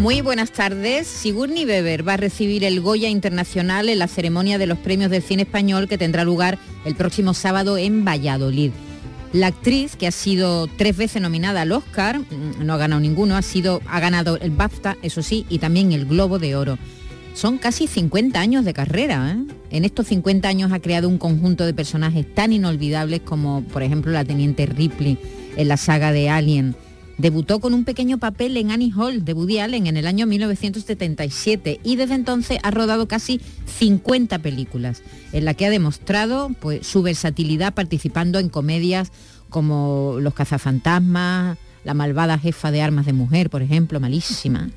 Muy buenas tardes. Sigourney Weber va a recibir el Goya Internacional en la ceremonia de los premios del cine español que tendrá lugar el próximo sábado en Valladolid. La actriz, que ha sido tres veces nominada al Oscar, mm, no ha ganado ninguno, ha, sido, ha ganado el BAFTA, eso sí, y también el Globo de Oro. Son casi 50 años de carrera. ¿eh? En estos 50 años ha creado un conjunto de personajes tan inolvidables como, por ejemplo, la teniente Ripley en la saga de Alien Debutó con un pequeño papel en Annie Hall de Woody Allen en el año 1977 y desde entonces ha rodado casi 50 películas, en la que ha demostrado pues, su versatilidad participando en comedias como Los cazafantasmas, La malvada jefa de armas de mujer, por ejemplo, malísima,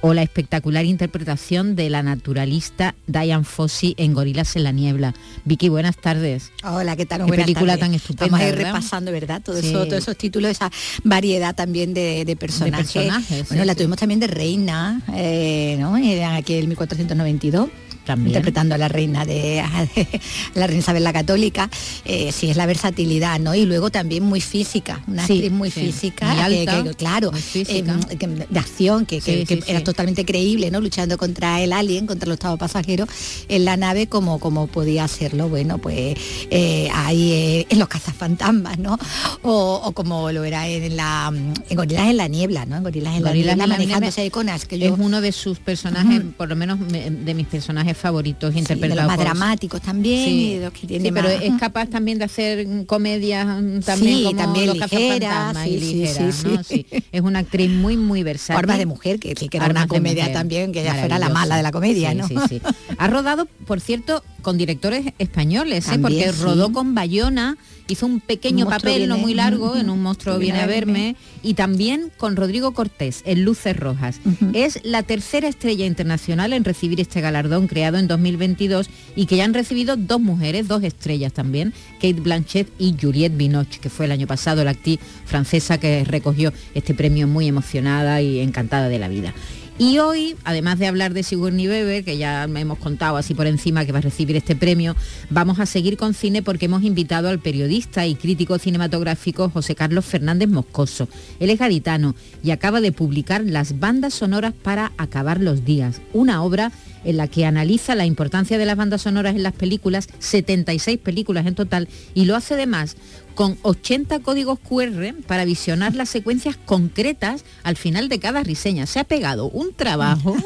o la espectacular interpretación de la naturalista Diane Fossey en Gorilas en la niebla. Vicky, buenas tardes. Hola, ¿qué tal? Qué película tan estupenda. Estamos ahí repasando, ¿verdad? Todo eso, todos esos títulos, esa variedad también de, personajes. bueno, la tuvimos también de Reina, eh, ¿no? Aquí en 1492 interpretando a la reina de, la reina Isabel la Católica, eh, sí es la versatilidad, ¿no? Y luego también muy física, una actriz muy física, claro, eh, de acción, que, era totalmente creíble, ¿no? Luchando contra el alien, contra los estados pasajeros en la nave como, como podía hacerlo, bueno, pues eh, ahí en los cazafantasmas, ¿no? O, como lo era en la en Gorilas en la niebla, ¿no? En Gorilas en la niebla, manejándose iconas que yo... Es uno de sus personajes, por lo menos de mis personajes favoritos interpretados. más dramáticos también. pero es capaz también de hacer comedias también como también los ligeras, y ligeras, Es una actriz muy, muy versátil. Formas de mujer, que, que era una comedia también, que ya fuera la mala de la comedia, ¿no? Ha rodado, por cierto, con directores españoles, ¿eh? porque rodó con Bayona hizo un pequeño papel, no muy largo, en un monstruo viene, a verme, y también con Rodrigo Cortés, en Luces Rojas. Es la tercera estrella internacional en recibir este galardón creado en 2022 y que ya han recibido dos mujeres, dos estrellas también, Kate Blanchett y Juliette Binoche, que fue el año pasado la actriz francesa que recogió este premio muy emocionada y encantada de la vida. Y hoy, además de hablar de Sigourney Weber, que ya me hemos contado así por encima que va a recibir este premio, vamos a seguir con cine porque hemos invitado al periodista y crítico cinematográfico José Carlos Fernández Moscoso. Él es gaditano y acaba de publicar Las bandas sonoras para acabar los días, una obra en la que analiza la importancia de las bandas sonoras en las películas, 76 películas en total, y lo hace además con 80 códigos QR para visionar las secuencias concretas al final de cada reseña. Se ha pegado un trabajo.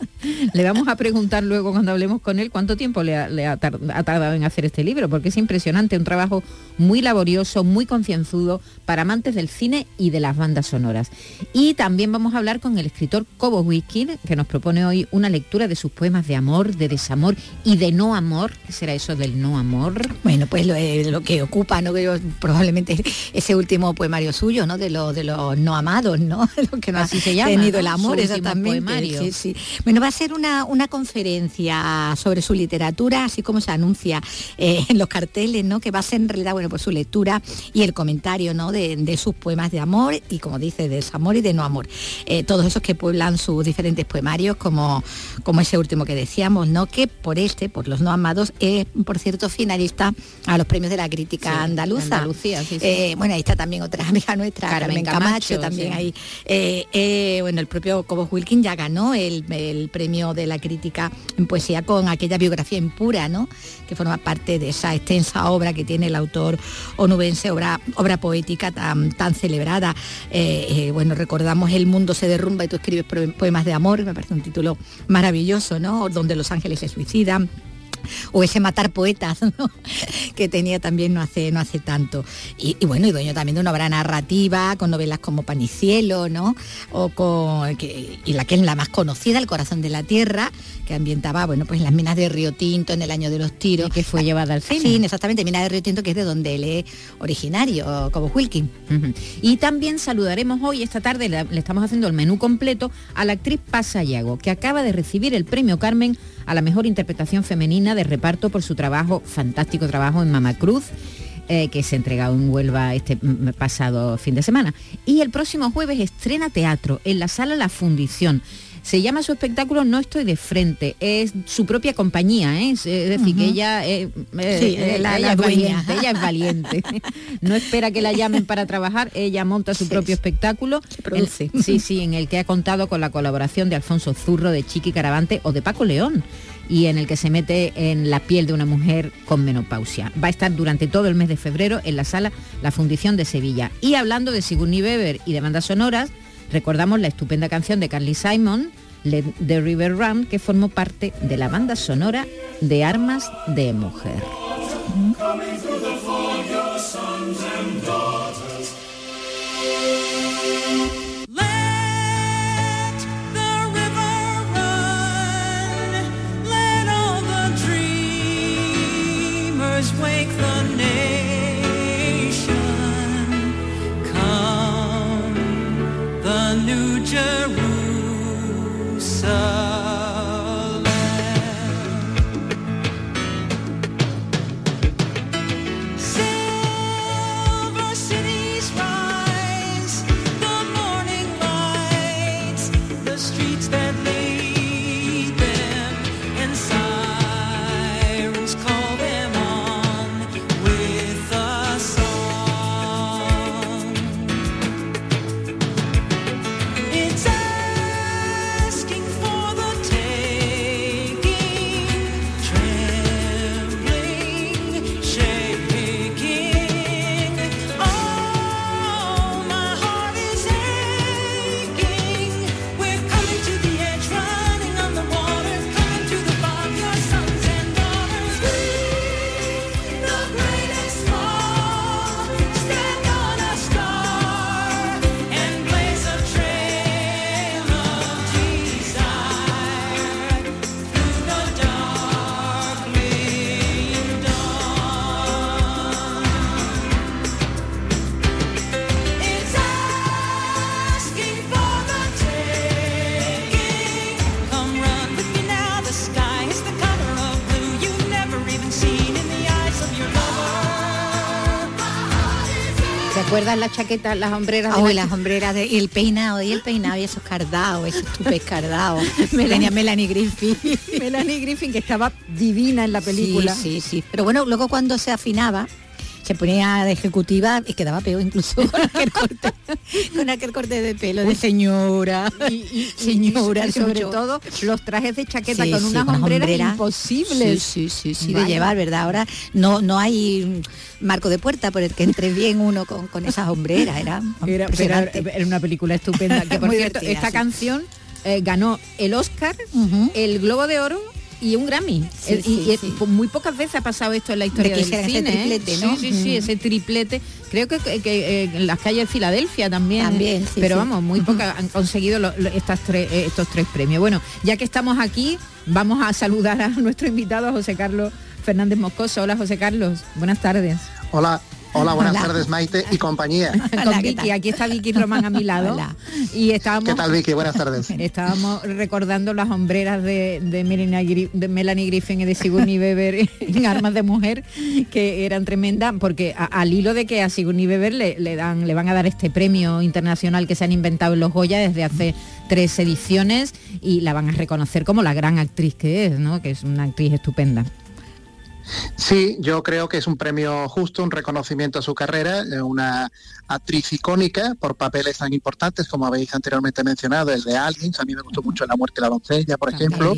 le vamos a preguntar luego cuando hablemos con él cuánto tiempo le, ha, tardado en hacer este libro, porque es impresionante, un trabajo muy laborioso, muy concienzudo para amantes del cine y de las bandas sonoras. Y también vamos a hablar con el escritor Cobo Wiki, que nos propone hoy una lectura de sus poemas de amor, de desamor y de no amor. ¿Qué será eso del no amor? Bueno, pues lo, eh, que ocupa, ¿no? Probablemente ese último poemario suyo, ¿no? De, lo, de los no amados, ¿no? lo que no Así se llama, tenido el amor, exactamente. Sí, sí. Bueno, va a ser una, una conferencia sobre su literatura, así como se anuncia eh, en los carteles, ¿no? Que va a ser en realidad, bueno, por su lectura y el comentario, ¿no? De, sus poemas de amor y, como dice, de desamor y de no amor. Eh, todos esos que pueblan sus diferentes poemarios, como, como ese último que decíamos, ¿no? Que por este, por los no amados, es, por cierto, finalista a los premios de la crítica andaluza. Eh, bueno, ahí está también otra amiga nuestra, Carmen, Camacho, también ahí. Eh, eh, bueno, el propio Cobos Wilkin ya ganó el, premio de la crítica en poesía con aquella biografía impura, ¿no? Que forma parte de esa extensa obra que tiene el autor onubense, obra, obra poética tan, tan celebrada. bueno, recordamos El mundo se derrumba y tú escribes poemas de amor, me parece un título maravilloso, ¿no? Donde los ángeles se suicidan o ese matar poetas que tenía también no hace, no hace tanto. Y, bueno, y dueño también de una obra narrativa, con novelas como Pan y Cielo, ¿no? O con, y la que es la más conocida, El corazón de la tierra, que ambientaba, bueno, pues las minas de Río Tinto en el año de los tiros. que fue llevada al cine. Sí, exactamente, minas de Río Tinto, que es de donde él es originario, como Wilkin. Y también saludaremos hoy, esta tarde, le, estamos haciendo el menú completo a la actriz Pasa Yago, que acaba de recibir el premio Carmen a la mejor interpretación femenina de reparto por su trabajo, fantástico trabajo en Mama Cruz. Eh, que se ha entregado en Huelva este pasado fin de semana. Y el próximo jueves estrena teatro en la sala La Fundición. Se llama su espectáculo No estoy de frente, es su propia compañía, ¿eh? es, decir, que ella, eh, eh, ella, es valiente, ella es valiente. no espera que la llamen para trabajar, ella monta su propio espectáculo. sí, sí, en el que ha contado con la colaboración de Alfonso Zurro, de Chiqui Caravante o de Paco León y en el que se mete en la piel de una mujer con menopausia. Va a estar durante todo el mes de febrero en la sala La Fundición de Sevilla. Y hablando de Sigourney Weber y de bandas sonoras, recordamos la estupenda canción de Carly Simon, the River Run, que formó parte de la banda sonora de Armas de Mujer. Recuerdas la chaqueta, las hombreras? de las hombreras de, y el peinado, y el peinado y esos cardados, esos tupes cardados. Melania, Melanie Griffin. Melanie Griffin, que estaba divina en la película. Sí, sí, sí. Pero bueno, luego cuando se afinaba, se ponía de ejecutiva y quedaba peor incluso con aquel corte, con aquel corte de pelo de señora. Y, señora, sobre todo los trajes de chaqueta con unas hombreras imposibles. Sí, sí, sí, de llevar, ¿verdad? Ahora no, no hay marco de puerta por el que entre bien uno con, con esas hombreras. Era, era, una película estupenda. Que por cierto, esta canción eh, ganó el Oscar, el Globo de Oro y un Grammy. y, muy pocas veces ha pasado esto en la historia del cine. ¿eh? Sí, sí, sí, ese triplete. Creo que, eh, en las calles de Filadelfia también. también pero vamos, muy pocas han conseguido estas tres, eh, estos tres premios. Bueno, ya que estamos aquí, vamos a saludar a nuestro invitado, José Carlos Fernández Moscoso. Hola José Carlos, buenas tardes. Hola, Hola, buenas tardes Maite y compañía. Con Vicky, aquí está Vicky Román a mi lado. Y estábamos, ¿Qué tal Vicky? Buenas tardes. Estábamos recordando las hombreras de, Melanie, Griffin y de Sigourney Weber en Armas de Mujer, que eran tremendas, porque al hilo de que a Sigourney Weber le, dan, le van a dar este premio internacional que se han inventado en los Goya desde hace tres ediciones y la van a reconocer como la gran actriz que es, ¿no? que es una actriz estupenda. Sí, yo creo que es un premio justo, un reconocimiento a su carrera, eh, una actriz icónica por papeles tan importantes como habéis anteriormente mencionado, el de Aliens, a mí me gustó mucho La muerte de la doncella, por ejemplo.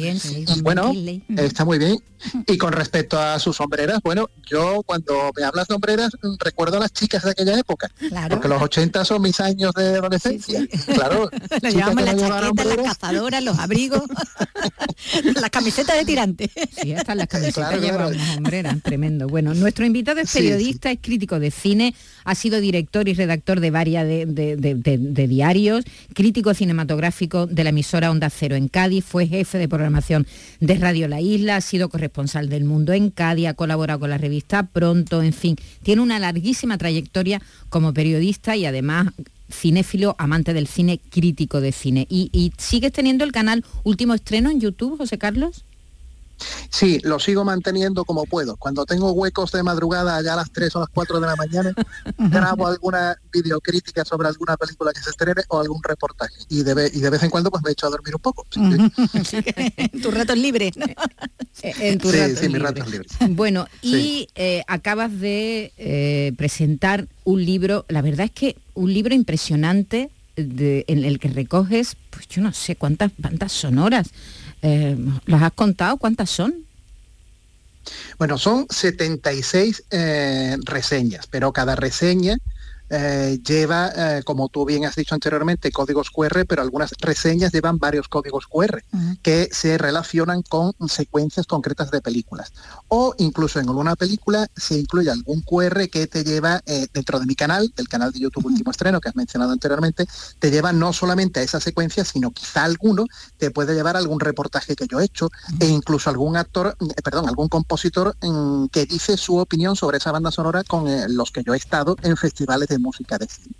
bueno, está muy bien. Y con respecto a sus sombreras, bueno, yo cuando me hablas de sombreras recuerdo a las chicas de aquella época, porque los 80 son mis años de adolescencia. Claro, las chaquetas, las cazadoras, los abrigos, las camisetas de tirante. Sí, hasta las camisetas llevan tremendo. Bueno, nuestro invitado es periodista, es crítico de cine, ha sido director y redactor de varias de, diarios, crítico cinematográfico de la emisora Onda Cero en Cádiz, fue jefe de programación de Radio La Isla, ha sido corresponsal del Mundo en Cádiz, ha colaborado con la revista Pronto, en fin, tiene una larguísima trayectoria como periodista y además cinéfilo, amante del cine, crítico de cine. ¿Y, ¿Y, sigues teniendo el canal Último Estreno en YouTube, José Carlos? Sí, lo sigo manteniendo como puedo. Cuando tengo huecos de madrugada allá a las 3 o las 4 de la mañana, grabo alguna videocrítica sobre alguna película que se estrene o algún reportaje. Y de, y de vez en cuando pues me echo a dormir un poco. en tus ratos libres. En tus sí, mis ratos libres. Bueno, y eh, acabas de eh, presentar un libro, la verdad es que un libro impresionante en el que recoges, pues yo no sé cuántas bandas sonoras eh, ¿Las has contado? ¿Cuántas son? Bueno, son 76 eh, reseñas, pero cada reseña eh, lleva, eh, como tú bien has dicho anteriormente, códigos QR, pero algunas reseñas llevan varios códigos QR que se relacionan con secuencias concretas de películas. O incluso en alguna película se incluye algún QR que te lleva eh, dentro de mi canal, del canal de YouTube Último Estreno que has mencionado anteriormente, te lleva no solamente a esa secuencia, sino quizá alguno te puede llevar a algún reportaje que yo he hecho e incluso algún actor, perdón, algún compositor mm, que dice su opinión sobre esa banda sonora con los que yo he estado en festivales de música de cine.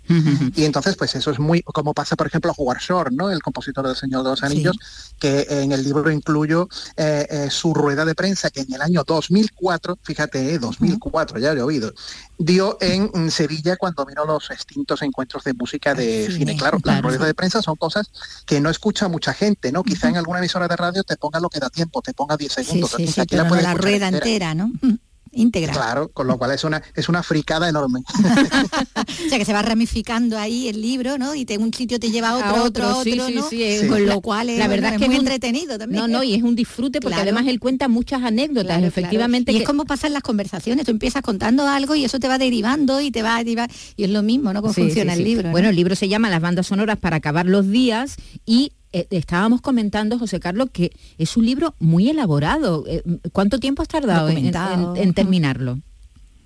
Y entonces, pues eso es muy, como pasa, por ejemplo, a Howard Shore, ¿no? El compositor del Señor de los Anillos, que en el libro incluyo eh, eh, su rueda de prensa, que en el año 2004, fíjate, 2004, eh, ya he oído, dio en Sevilla cuando vino los extintos encuentros de música de cine. Claro, las ruedas de prensa son cosas que no escucha mucha gente, ¿no? Quizá en alguna emisora de radio te ponga lo que da tiempo, te ponga 10 segundos. la, rueda entera, ¿no? Íntegra. Claro, con lo cual es una es una fricada enorme. o sea que se va ramificando ahí el libro, ¿no? Y te, un sitio te lleva a otro, otro, otro, ¿no? Con lo cual es, la verdad es, que muy entretenido también. No, no, y es un disfrute porque además él cuenta muchas anécdotas, efectivamente. Y es como pasan las conversaciones, tú empiezas contando algo y eso te va derivando y te va a derivar y es lo mismo, ¿no? Cómo funciona el libro. Bueno, el libro se llama Las bandas sonoras para acabar los días y eh, estábamos comentando, José Carlos, que es un libro muy elaborado. Eh, ¿Cuánto tiempo has tardado en, terminarlo?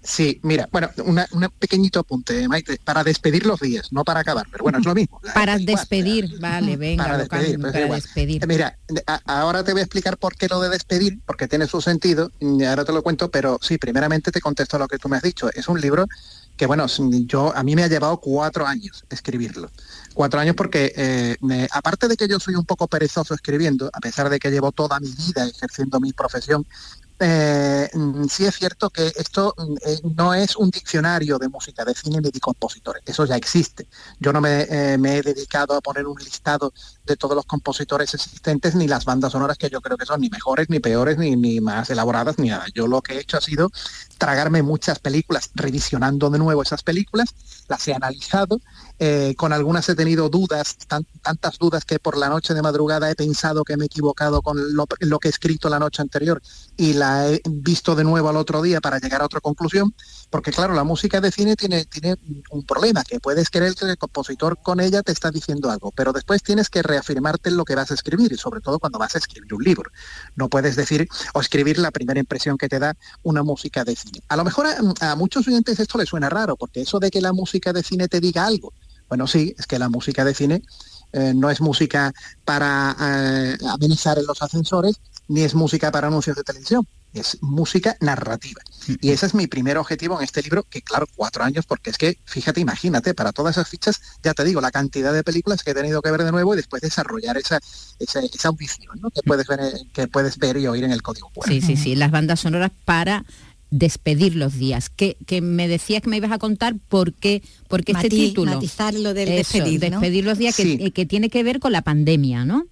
Sí, mira, bueno, un pequeñito apunte, Maite, para despedir los días, no para acabar, pero bueno, es lo mismo. Para despedir, vale, venga, para despedir. Pues para despedir. Mira, ahora te voy a explicar por qué lo de despedir, porque tiene su sentido, y ahora te lo cuento, pero sí, primeramente te contesto lo que tú me has dicho. Es un libro que, bueno, yo a mí me ha llevado cuatro años escribirlo. Cuatro años porque eh, aparte de que yo soy un poco perezoso escribiendo, a pesar de que llevo toda mi vida ejerciendo mi profesión, eh, mm, sí es cierto que esto mm, eh, no es un diccionario de música de cine ni de compositores, eso ya existe. Yo no me, he dedicado a poner un listado de todos los compositores existentes ni las bandas sonoras que yo creo que son ni mejores, ni peores, ni, ni más elaboradas, ni nada. Yo lo que he hecho ha sido tragarme muchas películas, revisionando de nuevo esas películas, las he analizado eh, con algunas he tenido dudas, tantas dudas que por la noche de madrugada he pensado que me he equivocado con lo, que he escrito la noche anterior y la he visto de nuevo al otro día para llegar a otra conclusión, porque claro, la música de cine tiene, tiene un problema, que puedes creer que el compositor con ella te está diciendo algo, pero después tienes que reafirmarte en lo que vas a escribir y sobre todo cuando vas a escribir un libro. No puedes decir o escribir la primera impresión que te da una música de cine. A lo mejor a, muchos oyentes esto les suena raro, porque eso de que la música de cine te diga algo, bueno, sí, es que la música de cine eh, no es música para eh, amenizar en los ascensores, ni es música para anuncios de televisión, es música narrativa. Y ese es mi primer objetivo en este libro, que claro, cuatro años, porque es que, fíjate, imagínate, para todas esas fichas, ya te digo, la cantidad de películas que he tenido que ver de nuevo y después desarrollar esa, esa, audición ¿no? que, puedes ver, que puedes ver y oír en el código. Sí, sí, sí, las bandas sonoras para despedir los días. Que, que me decías que me ibas a contar por qué, porque este título. Matizarlo del despedir, despedir los días, que, que, tiene que ver con la pandemia, ¿no?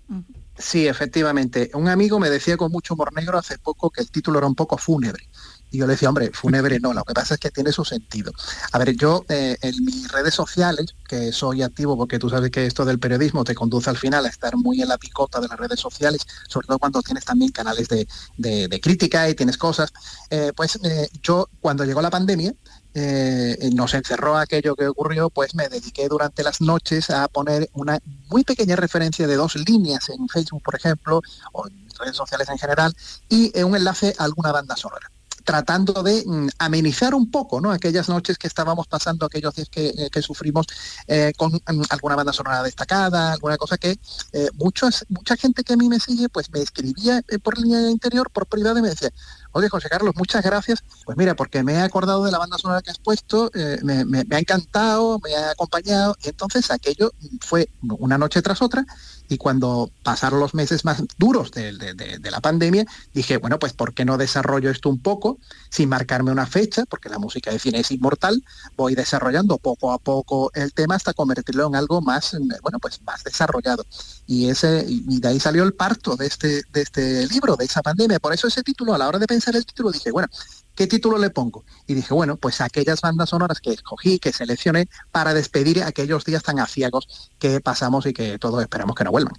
Sí, efectivamente. Un amigo me decía con mucho humor negro hace poco que el título era un poco fúnebre. Y yo le decía, hombre, fúnebre no, lo que pasa es que tiene su sentido. A ver, yo eh, en mis redes sociales, que soy activo porque tú sabes que esto del periodismo te conduce al final a estar muy en la picota de las redes sociales, sobre todo cuando tienes también canales de, crítica y tienes cosas, eh, pues eh, yo cuando llegó la pandemia, nos encerró aquello que ocurrió, pues me dediqué durante las noches a poner una muy pequeña referencia de dos líneas en Facebook, por ejemplo, o en redes sociales en general, y un enlace a alguna banda sonora tratando de mm, amenizar un poco ¿no? aquellas noches que estábamos pasando, aquellos días que, eh, sufrimos eh, con mm, alguna banda sonora destacada, alguna cosa que eh, mucha gente que a mí me sigue, pues me escribía por línea interior, por privado y me decía, oye José Carlos, muchas gracias, pues mira, porque me he acordado de la banda sonora que has puesto, me, ha encantado, me ha acompañado, y entonces aquello fue una noche tras otra, y cuando pasaron los meses más duros de, la pandemia, dije, bueno, pues ¿por qué no desarrollo esto un poco sin marcarme una fecha? Porque la música de cine es inmortal, voy desarrollando poco a poco el tema hasta convertirlo en algo más, bueno, pues más desarrollado. Y, ese, y de ahí salió el parto de este, de este libro, de esa pandemia. Por eso ese título, a la hora de pensar el título, dije, bueno, ¿qué título le pongo? Y dije, bueno, pues aquellas bandas sonoras que escogí, que seleccioné para despedir aquellos días tan aciagos que pasamos y que todos esperamos que no vuelvan.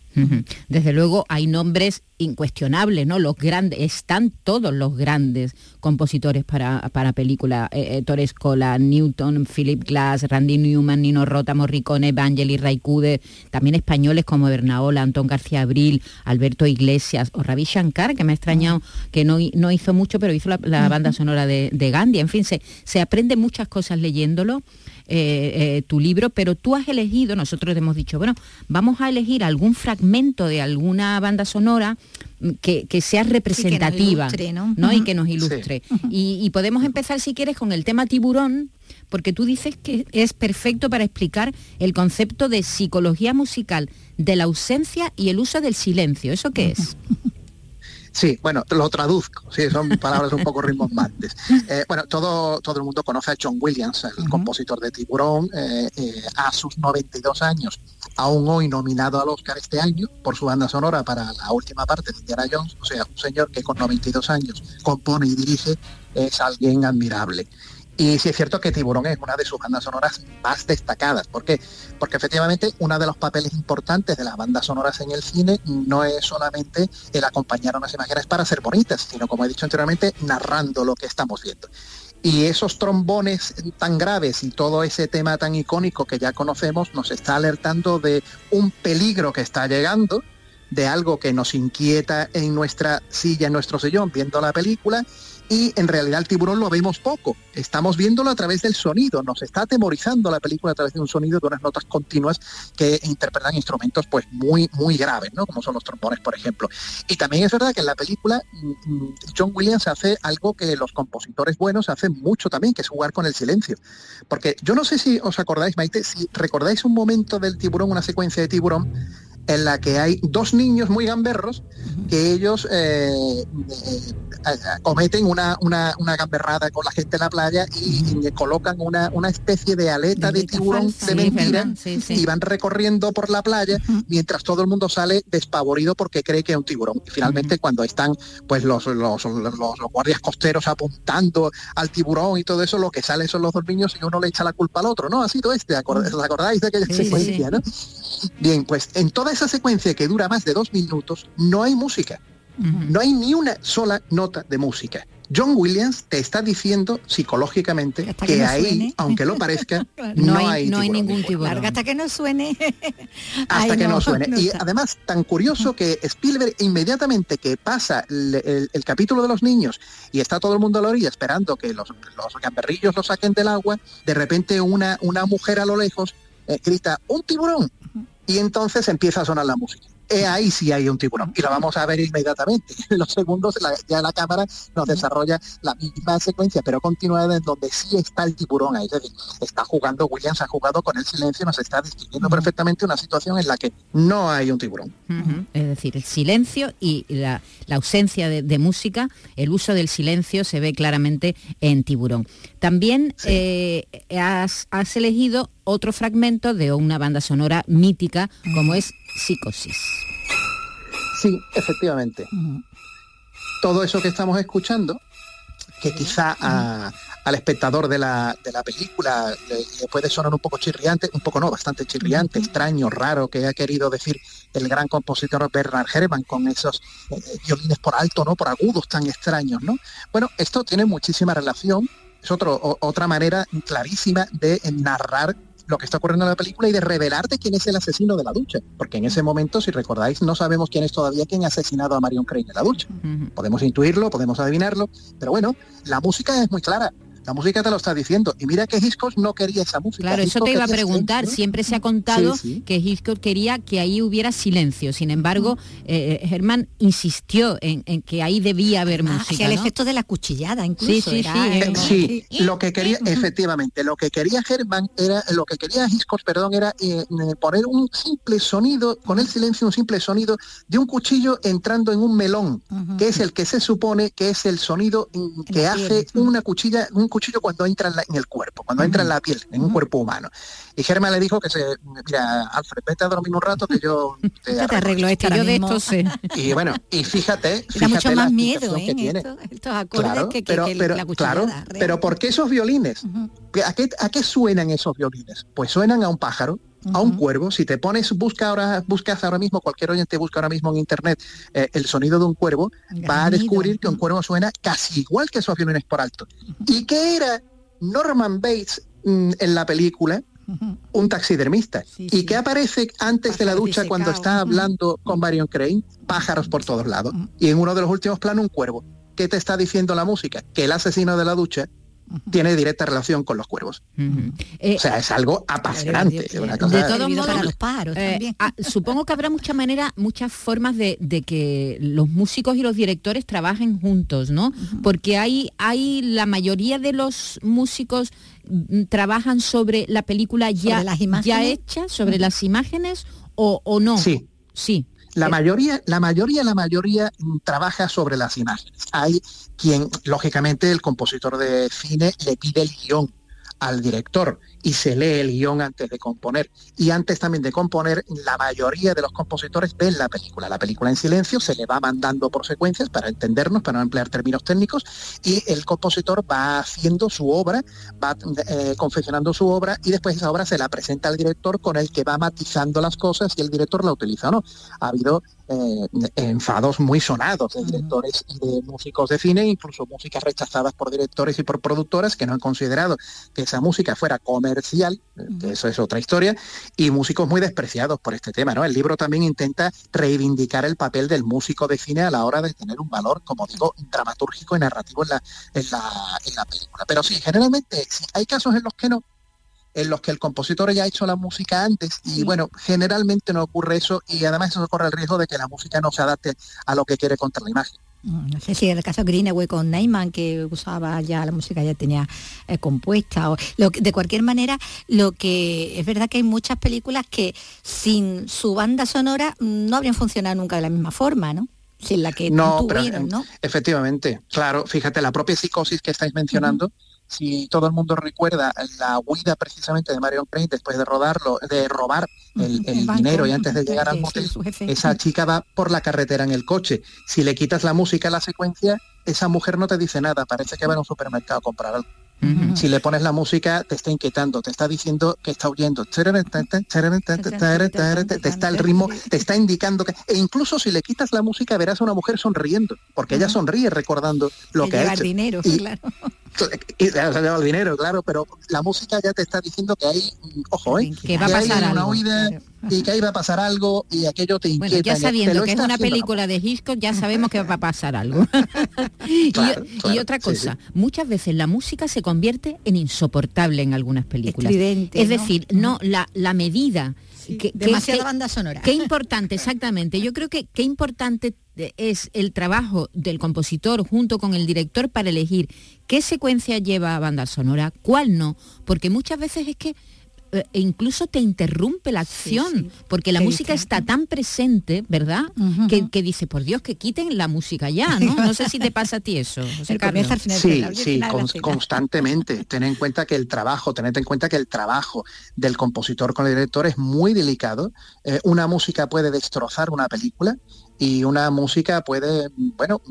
Desde luego hay nombres incuestionables, ¿no? Los grandes, están todos los grandes compositores para, para película. Eh, eh, Torres Cola, Newton, Philip Glass, Randy Newman, Nino Rota, Morricone, Vangelis, Raikude, también españoles como Bernaola, Antón García Abril, Alberto Iglesias o Ravi Shankar, que me ha extrañado que no, no hizo mucho, pero hizo la, banda sonora de, Gandhi. En fin, se, se aprende muchas cosas leyéndolo. Eh, tu libro, pero tú has elegido, nosotros hemos dicho, bueno, vamos a elegir algún fragmento de alguna banda sonora que, sea representativa ¿no? y que nos ilustre. Y, podemos empezar, si quieres, con el tema tiburón, porque tú dices que es perfecto para explicar el concepto de psicología musical de la ausencia y el uso del silencio. ¿Eso qué es? Sí, bueno, lo traduzco, sí, son palabras un poco rimbombantes. Eh, bueno, todo, todo el mundo conoce a John Williams, el compositor de Tiburón, eh, eh, a sus 92 años, aún hoy nominado al Oscar este año por su banda sonora para la última parte de Indiana Jones, o sea, un señor que con 92 años compone y dirige, es alguien admirable. Y sí es cierto que Tiburón es una de sus bandas sonoras más destacadas. ¿Por qué? Porque efectivamente uno de los papeles importantes de las bandas sonoras en el cine no es solamente el acompañar a unas imágenes para ser bonitas, sino como he dicho anteriormente, narrando lo que estamos viendo. Y esos trombones tan graves y todo ese tema tan icónico que ya conocemos nos está alertando de un peligro que está llegando, de algo que nos inquieta en nuestra silla, en nuestro sillón, viendo la película y en realidad el tiburón lo vemos poco. Estamos viéndolo a través del sonido, nos está atemorizando la película a través de un sonido de unas notas continuas que interpretan instrumentos pues muy muy graves, ¿no? Como son los trombones, por ejemplo. Y también es verdad que en la película mm, mm, John Williams hace algo que los compositores buenos hacen mucho también, que es jugar con el silencio. Porque yo no sé si os acordáis, Maite, si recordáis un momento del tiburón, una secuencia de tiburón en la que hay dos niños muy gamberros que ellos eh, eh, cometen una, una, gamberrada con la gente en la playa y, colocan una, una, especie de aleta de, tiburón de mentira y van recorriendo por la playa mientras todo el mundo sale despavorido porque cree que es un tiburón. Y finalmente cuando están pues los, los, guardias costeros apuntando al tiburón y todo eso, lo que sale son los dos niños y uno le echa la culpa al otro, ¿no? Ha sido este, ¿os acordáis de aquella secuencia, no? Bien, pues en toda esa secuencia que dura más de dos minutos no hay música. No hay ni una sola nota de música. John Williams te está diciendo psicológicamente que, ahí, aunque lo parezca, no, hay, no hay ningún tiburón. hasta que no suene. hasta que no, suene. y además, tan curioso que Spielberg inmediatamente que pasa el, capítulo de los niños y está todo el mundo a la orilla esperando que los, los gamberrillos lo saquen del agua, de repente una, una mujer a lo lejos eh, grita, un tiburón y entonces empieza a sonar la música. Eh, ahí sí hay un tiburón y lo vamos a ver inmediatamente. En los segundos ya la cámara nos desarrolla la misma secuencia, pero continuada en donde sí está el tiburón ahí. Es decir, está jugando, Williams ha jugado con el silencio, nos está describiendo perfectamente una situación en la que no hay un tiburón. Es decir, el silencio y la, ausencia de, música, el uso del silencio se ve claramente en tiburón. También eh, has, has elegido otro fragmento de una banda sonora mítica como es Psicosis. Sí, efectivamente. Todo eso que estamos escuchando, que quizá al espectador de la, película le, puede sonar un poco chirriante, un poco no, bastante chirriante, extraño, raro, que ha querido decir el gran compositor Bernard Herrmann con esos eh, violines por alto, ¿no? Por agudos tan extraños, ¿no? Bueno, esto tiene muchísima relación, es otro, otra manera clarísima de narrar lo que está ocurriendo en la película y de revelarte quién es el asesino de la ducha. Porque en ese momento, si recordáis, no sabemos quién es todavía quien ha asesinado a Marion Crane en la ducha. Podemos intuirlo, podemos adivinarlo, pero bueno, la música es muy clara. La música te lo está diciendo. Y mira que Hitchcock no quería esa música. Claro, eso te iba a preguntar. Siempre se ha contado que Hitchcock quería que ahí hubiera silencio. Sin embargo, eh, eh, Germán insistió en, que ahí debía haber música. el efecto de la cuchillada, incluso. Sí, sí, sí. lo que quería, efectivamente, lo que quería Germán era, lo que quería Hitchcock, perdón, era poner un simple sonido, con el silencio, un simple sonido de un cuchillo entrando en un melón, que es el que se supone que es el sonido que hace una cuchilla, un cuchillo cuando entra en, el cuerpo, cuando entra en la piel, en un cuerpo humano. Y Germán le dijo que se, mira, Alfred, vete a dormir un rato que yo te, arreglo, esto. Yo de esto sé. Y bueno, y fíjate, fíjate mucho más miedo ¿eh? que tiene. estos acordes que, pero, la claro, pero ¿por qué esos violines? ¿A, qué, ¿A qué suenan esos violines? Pues suenan a un pájaro a un cuervo. Si te pones, busca ahora, buscas ahora mismo, cualquier oyente busca ahora mismo en internet eh, el sonido de un cuervo, va a descubrir que un cuervo suena casi igual que esos violines por alto. ¿Y qué era Norman Bates mm, en la película? Un taxidermista. ¿Y qué aparece antes de la ducha cuando está hablando con Marion Crane? Pájaros por todos lados. Y en uno de los últimos planos un cuervo. ¿Qué te está diciendo la música? Que el asesino de la ducha tiene directa relación con los cuervos. o sea, es algo apasionante. de todos modos, los pájaros eh, ah, supongo que habrá muchas maneras, muchas formas de, que los músicos y los directores trabajen juntos, ¿no? Porque hay, hay la mayoría de los músicos mm, trabajan sobre la película ya, ya hecha, sobre las imágenes o, o no. Sí. Sí. La mayoría, la mayoría, la mayoría trabaja sobre las imágenes. Hay quien, lógicamente, el compositor de cine le pide el guion al director y se lee el guion antes de componer. Y antes también de componer, la mayoría de los compositores ven la película. La película en silencio se le va mandando por secuencias para entendernos, para no emplear términos técnicos, y el compositor va haciendo su obra, va eh, confeccionando su obra y después esa obra se la presenta al director con el que va matizando las cosas y el director la utiliza o no. Ha habido eh, enfados muy sonados de directores y de músicos de cine, incluso músicas rechazadas por directores y por productoras que no han considerado que esa música fuera comercial, que eso es otra historia, y músicos muy despreciados por este tema. ¿no? El libro también intenta reivindicar el papel del músico de cine a la hora de tener un valor, como digo, dramatúrgico y narrativo en la, en la, en la película. Pero sí, generalmente hay casos en los que no, en los que el compositor ya ha hecho la música antes y bueno, generalmente no ocurre eso y además eso corre el riesgo de que la música no se adapte a lo que quiere contar la imagen. Mm, no sé si en el caso de Greenaway con Neyman, que usaba ya la música ya tenía eh, compuesta. O, lo, de cualquier manera, lo que es verdad que hay muchas películas que sin su banda sonora no habrían funcionado nunca de la misma forma, ¿no? Sin la que no, tuvieron, ¿no? Efectivamente, claro, fíjate, la propia psicosis que estáis mencionando, si todo el mundo recuerda la huida precisamente de Marion Crane después de rodarlo, de robar el, dinero y antes de llegar al motel, esa chica va por la carretera en el coche. Si le quitas la música a la secuencia, esa mujer no te dice nada, parece que va a un supermercado a comprar algo. Si le pones la música, te está inquietando, te está diciendo que está huyendo, te está el ritmo, te está indicando que... E incluso si le quitas la música, verás a una mujer sonriendo, porque ella sonríe recordando lo que, ha hecho. dinero, claro. y el dinero, claro, pero la música ya te está diciendo que hay, ojo, ¿eh? que va a pasar una huida y que ahí va a pasar algo y aquello te inquieta. Bueno, ya sabiendo que es una película de Hitchcock, ya sabemos que va a pasar algo. y, otra cosa, muchas veces la música se convierte en insoportable en algunas películas. es decir, no la, la medida que, demasiada banda sonora. Qué importante, exactamente. Yo creo que qué importante es el trabajo del compositor junto con el director para elegir qué secuencia lleva banda sonora, cuál no, porque muchas veces es que e incluso te interrumpe la acción, porque la música está tan presente, ¿verdad? que, dice, por Dios, que quiten la música ya, ¿no? No sé si te pasa a ti eso. sí, sí, constantemente. Ten en cuenta que el trabajo, tened en cuenta que el trabajo del compositor con el director es muy delicado. Eh, una música puede destrozar una película y una música puede, bueno,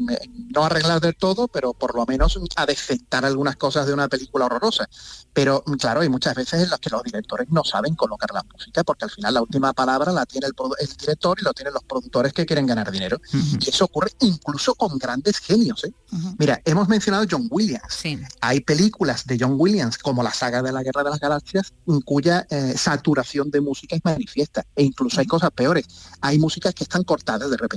no arreglar del todo, pero por lo menos adefectar algunas cosas de una película horrorosa. Pero claro, hay muchas veces en las que los directores no saben colocar la música, porque al final la última palabra la tiene el, director y lo tienen los productores que quieren ganar dinero. Y eso ocurre incluso con grandes genios. ¿eh? Mira, hemos mencionado John Williams. Hay películas de John Williams, como la saga de la Guerra de las Galaxias, en cuya eh, saturación de música es manifiesta. E incluso hay cosas peores. Hay músicas que están cortadas de repente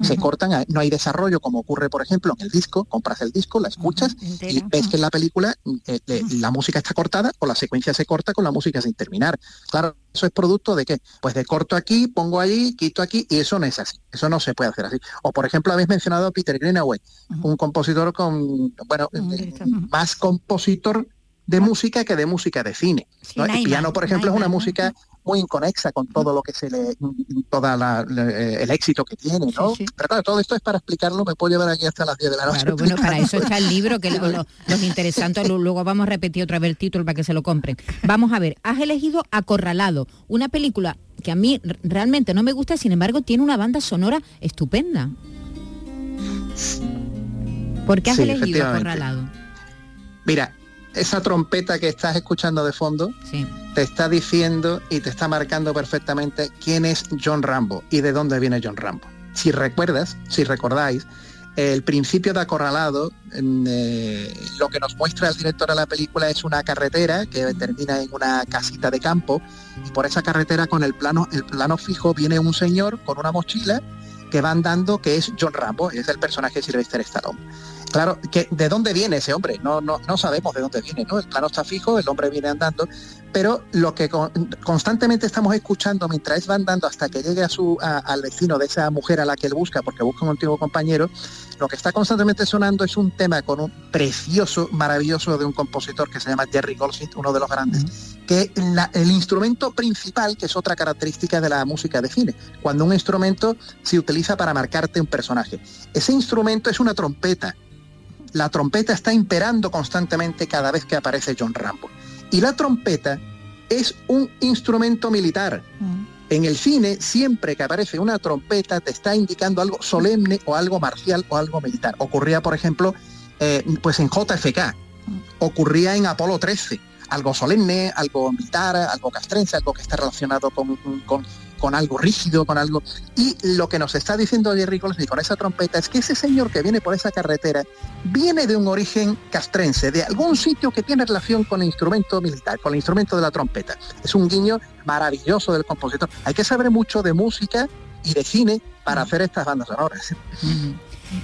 se cortan, no hay desarrollo como ocurre, por ejemplo, en el disco, compras el disco, la escuchas y ves que en la película eh, la música está cortada o la secuencia se corta con la música sin terminar. Claro, eso es producto de qué? Pues de corto aquí, pongo allí, quito aquí y eso no es así. Eso no se puede hacer así. O por ejemplo, habéis mencionado a Peter Greenaway, un compositor con, bueno, eh, más compositor de música que de música de cine. el piano, por ejemplo, es una música muy inconexa con todo lo que se le, toda el éxito que tiene, ¿no? Pero claro, todo esto es para explicarlo, me puedo llevar aquí hasta las 10 de la noche. Claro, bueno, para eso está el libro, que los interesantes, luego vamos a repetir otra vez el título para que se lo compren. Vamos a ver, has elegido Acorralado, una película que a mí realmente no me gusta, sin embargo tiene una banda sonora estupenda. ¿Por qué has elegido Acorralado? Mira, esa trompeta que estás escuchando de fondo te está diciendo y te está marcando perfectamente quién es John Rambo y de dónde viene John Rambo. Si recuerdas, si recordáis, el principio de Acorralado, eh, lo que nos muestra el director de la película es una carretera que termina en una casita de campo y por esa carretera con el plano, el plano fijo viene un señor con una mochila que va andando que es John Rambo, es el personaje de Sylvester Stallone. Claro, que ¿de dónde viene ese hombre? No, no, no sabemos de dónde viene, ¿no? El plano está fijo, el hombre viene andando, pero lo que constantemente estamos escuchando mientras va andando hasta que llegue a su, al vecino de esa mujer a la que él busca, porque busca un antiguo compañero, lo que está constantemente sonando es un tema con un precioso, maravilloso de un compositor que se llama Jerry Goldsmith, uno de los grandes, que el instrumento principal, que es otra característica de la música de cine, cuando un instrumento se utiliza para marcarte un personaje. Ese instrumento es una trompeta, la trompeta está imperando constantemente cada vez que aparece John Rambo. Y la trompeta es un instrumento militar. Mm. En el cine, siempre que aparece una trompeta, te está indicando algo solemne o algo marcial o algo militar. Ocurría, por ejemplo, eh, pues en JFK, mm. ocurría en Apolo 13, algo solemne, algo militar, algo castrense, algo que está relacionado con, con con algo rígido, con algo... Y lo que nos está diciendo Jerry Goldsmith con esa trompeta es que ese señor que viene por esa carretera viene de un origen castrense, de algún sitio que tiene relación con el instrumento militar, con el instrumento de la trompeta. Es un guiño maravilloso del compositor. Hay que saber mucho de música y de cine para hacer estas bandas sonoras.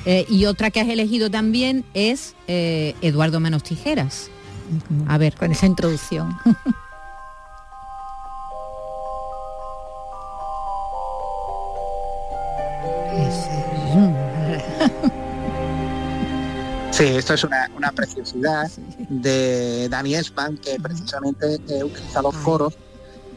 Eh, y otra que has elegido también es eh, Eduardo Menos Tijeras. A ver, con esa introducción. Sí, esto es una, preciosidad de Danny Espan, que precisamente utiliza los coros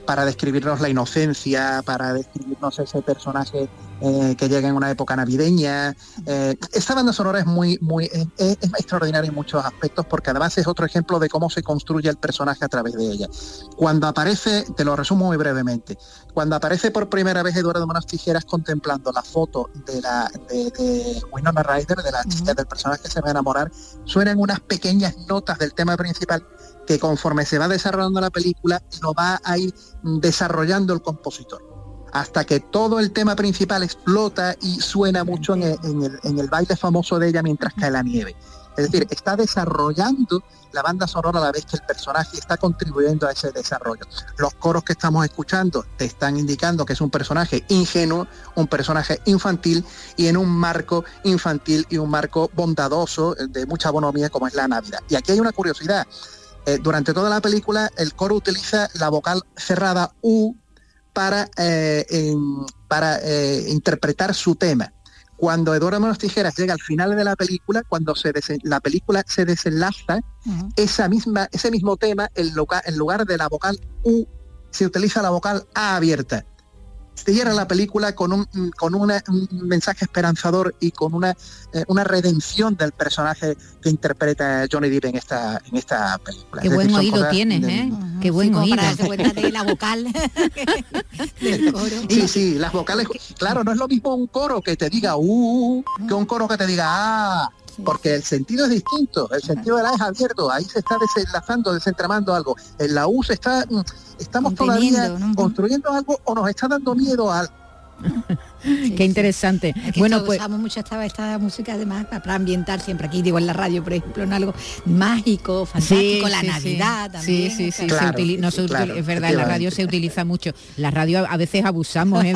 para describirnos la inocencia, para describirnos ese personaje eh, que llega en una época navideña. Eh, esta banda sonora es muy, muy, es, extraordinaria en muchos aspectos porque además es otro ejemplo de cómo se construye el personaje a través de ella. Cuando aparece, te lo resumo muy brevemente, cuando aparece por primera vez Eduardo Manos Tijeras contemplando la foto de la de, Winona Ryder, de la chica del personaje que se va a enamorar, suenan unas pequeñas notas del tema principal que conforme se va desarrollando la película lo va a ir desarrollando el compositor hasta que todo el tema principal explota y suena mucho en el, baile famoso de ella mientras cae la nieve. Es decir, está desarrollando la banda sonora a la vez que el personaje está contribuyendo a ese desarrollo. Los coros que estamos escuchando te están indicando que es un personaje ingenuo, un personaje infantil y en un marco infantil y un marco bondadoso de mucha bonomía como es la Navidad. Y aquí hay una curiosidad. Eh, durante toda la película el coro utiliza la vocal cerrada U para, eh, para eh, interpretar su tema. Cuando Eduardo Manos Tijeras llega al final de la película, cuando se la película se desenlaza, esa misma, ese mismo tema, en lugar de la vocal U, se utiliza la vocal A abierta cierra la película con un, con un mensaje esperanzador y con una, eh, una redención del personaje que interpreta Johnny Depp en esta, en esta película. Qué buen oído tienes, ¿eh? Qué buen oído. de la vocal Sí, sí, las vocales, claro, no es lo mismo un coro que te diga uh, que un coro que te diga ah porque el sentido es distinto, el sentido de la es abierto, ahí se está desenlazando, desentramando algo. En la U se está, mm, estamos todavía construyendo algo o nos está dando miedo Qué interesante. bueno, pues usamos mucho esta, esta música además para ambientar siempre aquí, digo en la radio, por ejemplo, en algo mágico, fantástico, la Navidad también. Sí, sí, sí, es verdad, en la radio se utiliza mucho. La radio a veces abusamos ¿eh?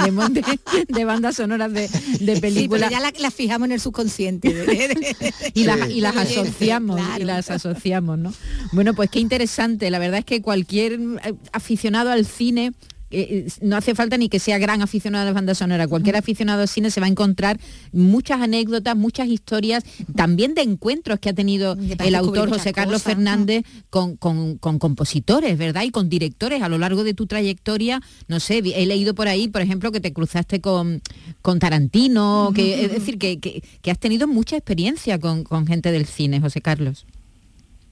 de, bandas sonoras de, de películas. ya las fijamos en el subconsciente. y, las, y las asociamos, y las asociamos, ¿no? Bueno, pues qué interesante. La verdad es que cualquier eh, aficionado al cine eh, eh, no hace falta ni que sea gran aficionado a la banda sonora, cualquier aficionado al cine se va a encontrar muchas anécdotas, muchas historias, también de encuentros que ha tenido el autor José Carlos Fernández con, compositores, ¿verdad? Y con directores a lo largo de tu trayectoria, no sé, he leído por ahí, por ejemplo, que te cruzaste con, con Tarantino, que, es decir, que, que, has tenido mucha experiencia con, con gente del cine, José Carlos.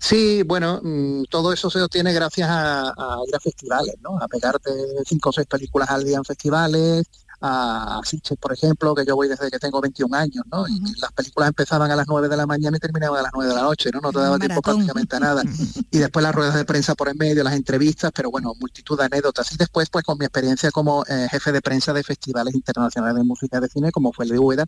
Sí, bueno, mm, todo eso se obtiene gracias a, ir a festivales, ¿no? A pegarte cinco o seis películas al día en festivales, a Sitges, por ejemplo, que yo voy desde que tengo 21 años, ¿no? Y las películas empezaban a las 9 de la mañana y terminaban a las 9 de la noche, ¿no? No te daba tiempo prácticamente a nada. Y después las ruedas de prensa por en medio, las entrevistas, pero bueno, multitud de anécdotas. Y después, pues con mi experiencia como eh, jefe de prensa de festivales internacionales de música de cine, como fue el de Úbeda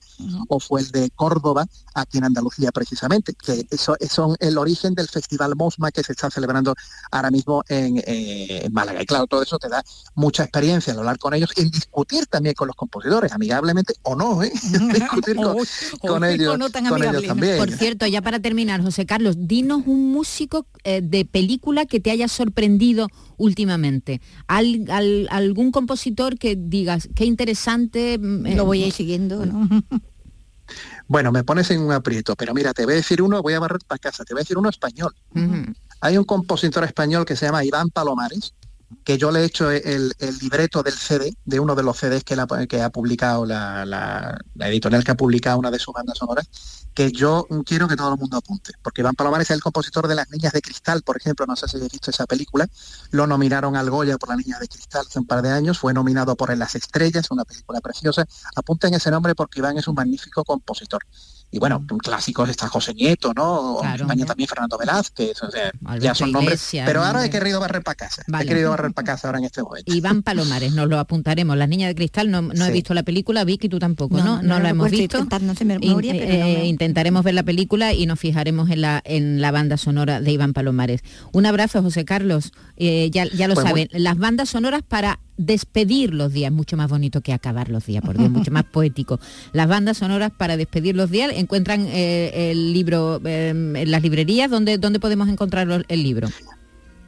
o fue el de Córdoba, aquí en Andalucía precisamente, que eso son el origen del Festival Mosma que se está celebrando ahora mismo en, eh, en Málaga. Y claro, todo eso te da mucha experiencia al hablar con ellos, en discutir también con los compositores, amigablemente o no, ¿eh? discutir con, ellos, también. Por cierto, ya para terminar, José Carlos, dinos un músico eh, de película que te haya sorprendido últimamente. algún compositor que digas, qué interesante. Mm, Lo voy a ir siguiendo, Bueno, me pones en un aprieto, pero mira, te voy a decir uno, voy a barrer para casa, te voy a decir uno español. Hay un compositor español que se llama Iván Palomares, que yo le he hecho el, libreto del CD, de uno de los CDs que, ha publicado la, editorial que ha publicado una de sus bandas sonoras, que yo quiero que todo el mundo apunte, porque Iván Palomares es el compositor de Las Niñas de Cristal, por ejemplo, no sé si habéis visto esa película, lo nominaron al Goya por Las Niñas de Cristal hace un par de años, fue nominado por En las Estrellas, una película preciosa, apunten ese nombre porque Iván es un magnífico compositor y bueno, clásicos está José Nieto, ¿no? en España también Fernando Velázquez, o sea, ya son nombres. pero ahora he querido barrer para casa. He querido barrer para casa ahora en este momento. Iván Palomares, nos lo apuntaremos. Las niñas de cristal, no, he visto la película, Vicky, tú tampoco, ¿no? No, la hemos visto. Eh, intentaremos ver la película y nos fijaremos en la, en la banda sonora de Iván Palomares. Un abrazo, José Carlos. Eh, ya, ya lo pues saben, las bandas sonoras para despedir los días, mucho más bonito que acabar los días, por Dios, mucho más poético. Las bandas sonoras para despedir los días encuentran eh, el libro em, en las librerías, ¿dónde, ¿dónde podemos encontrar el libro?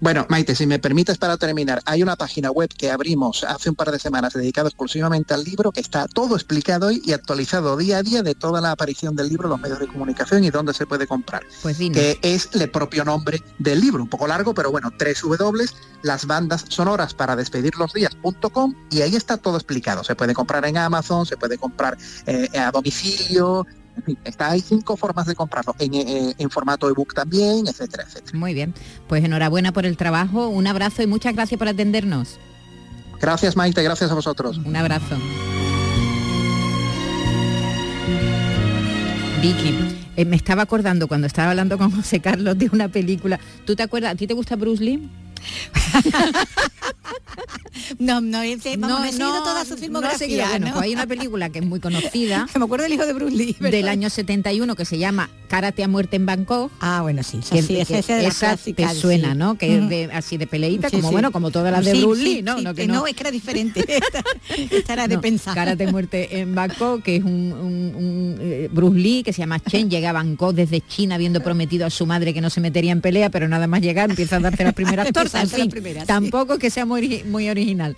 Bueno, Maite, si me permites para terminar, hay una página web que abrimos hace un par de semanas dedicado exclusivamente al libro, que está todo explicado y actualizado día a día de toda la aparición del libro, los medios de comunicación y dónde se puede comprar. Pues que es el propio nombre del libro, un poco largo, pero bueno, tres W, las bandas sonoras para despedir los días.com y ahí está todo explicado. Se puede comprar en Amazon, se puede comprar eh, a domicilio, en fin, está, hay cinco formas de comprarlo, en, eh, en formato ebook también, etcétera, etcétera. Muy bien, pues enhorabuena por el trabajo, un abrazo y muchas gracias por atendernos. Gracias Maite, gracias a vosotros. Un abrazo. Vicky, eh, me estaba acordando cuando estaba hablando con José Carlos de una película. ¿Tú te acuerdas? ¿A ti te gusta Bruce Lee? no, no, no, he seguido toda su filmografía. No, pues hay una película que es muy conocida. me acuerdo del hijo de Bruce Lee. Del año 71 que se llama Karate a muerte en Bangkok. Ah, bueno, sí. Que, sí, esa, te suena, ¿no? Que es de, así de peleita, como bueno, como todas las de Bruce Lee, ¿no? No, que no, es que era diferente. esta, era de pensar. Karate a muerte en Bangkok, que es un, un, eh, Bruce Lee que se llama Chen, llega a Bangkok desde China habiendo prometido a su madre que no se metería en pelea, pero nada más llegar empieza a darse las primeras tortas. En fin, tampoco que sea muy, muy original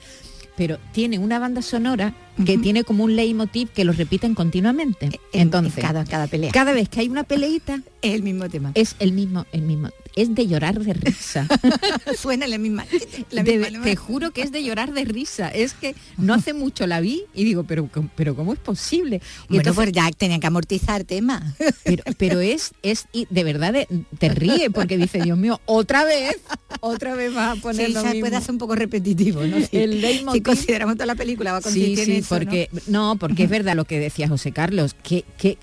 pero tiene una banda sonora que tiene como un leitmotiv que lo repiten continuamente. Entonces, cada, cada pelea. Cada vez que hay una peleita, es el mismo tema. Es el mismo, el mismo. Es de llorar de risa. Suena la misma. te juro que es de llorar de risa. Es que no hace mucho la vi y digo, pero, pero ¿cómo es posible? Y bueno, pues ya tenía que amortizar tema. Pero, pero es, es de verdad te ríe porque dice, Dios mío, otra vez, otra vez va a poner sí, lo mismo. puede ser un poco repetitivo, ¿no? el si consideramos toda la película va a consistir porque ¿no? porque es verdad lo que decía José Carlos, que, que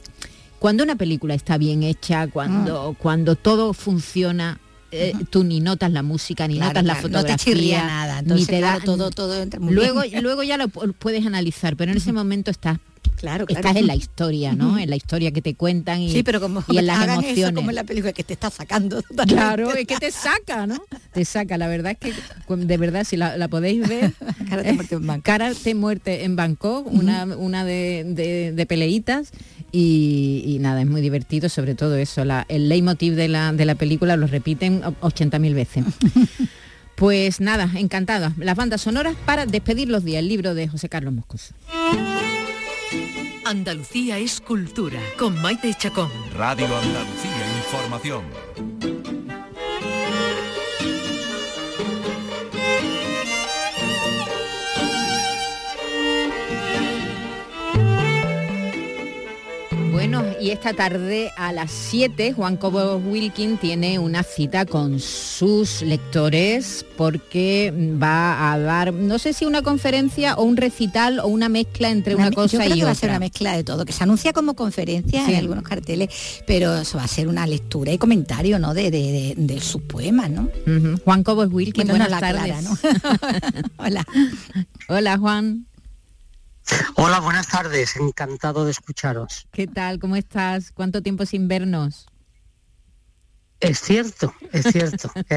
cuando una película está bien hecha, cuando, ah. cuando todo funciona, eh, tú ni notas la música, ni notas la fotografía, no te nada, ni te da todo, todo luego, luego ya lo puedes analizar, pero en ese momento estás Claro, Estás en la historia, ¿no? En la historia que te cuentan y, sí, pero como y en las emociones. Eso como en la película que te está sacando. Claro, es que te saca, ¿no? Te saca. La verdad es que de verdad si la, podéis ver. Cara de muerte en Bangkok. Cara de muerte en Bangkok, una, una de, de, peleitas. Y, nada, es muy divertido, sobre todo eso. el leitmotiv de la, de la película lo repiten 80.000 veces. Pues nada, encantada. Las bandas sonoras para despedir los días. El libro de José Carlos Moscoso. Andalucía es cultura, con Maite Chacón. Radio Andalucía Información. Bueno, y esta tarde a las 7 Juan Cobos Wilkin tiene una cita con sus lectores porque va a dar, no sé si una conferencia o un recital o una mezcla entre una, cosa y otra. va a ser una mezcla de todo, que se anuncia como conferencia en algunos carteles, pero eso va a ser una lectura y comentario, ¿no? De, de, sus poemas, ¿no? Juan Cobos Wilkin, buenas tardes. Hola. Hola Juan. Hola, buenas tardes, encantado de escucharos. ¿Qué tal? ¿Cómo estás? ¿Cuánto tiempo sin vernos? Es cierto, es cierto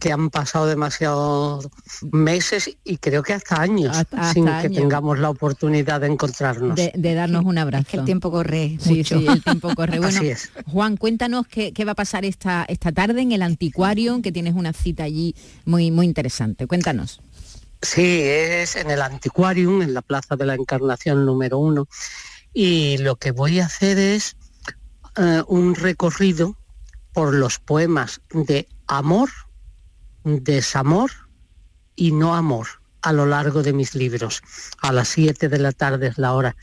que, han pasado demasiados meses y creo que hasta años sin que tengamos la oportunidad de encontrarnos. De, darnos un abrazo. que el tiempo corre sí, mucho. Sí, el tiempo corre. Bueno, Juan, cuéntanos qué, va a pasar esta, esta tarde en el Anticuario, que tienes una cita allí muy, muy interesante. Cuéntanos. Sí, es en el Antiquarium, en la Plaza de la Encarnación número uno. Y lo que voy a hacer es eh, un recorrido por los poemas de amor, desamor y no amor a lo largo de mis libros. A las 7 de la tarde es la hora.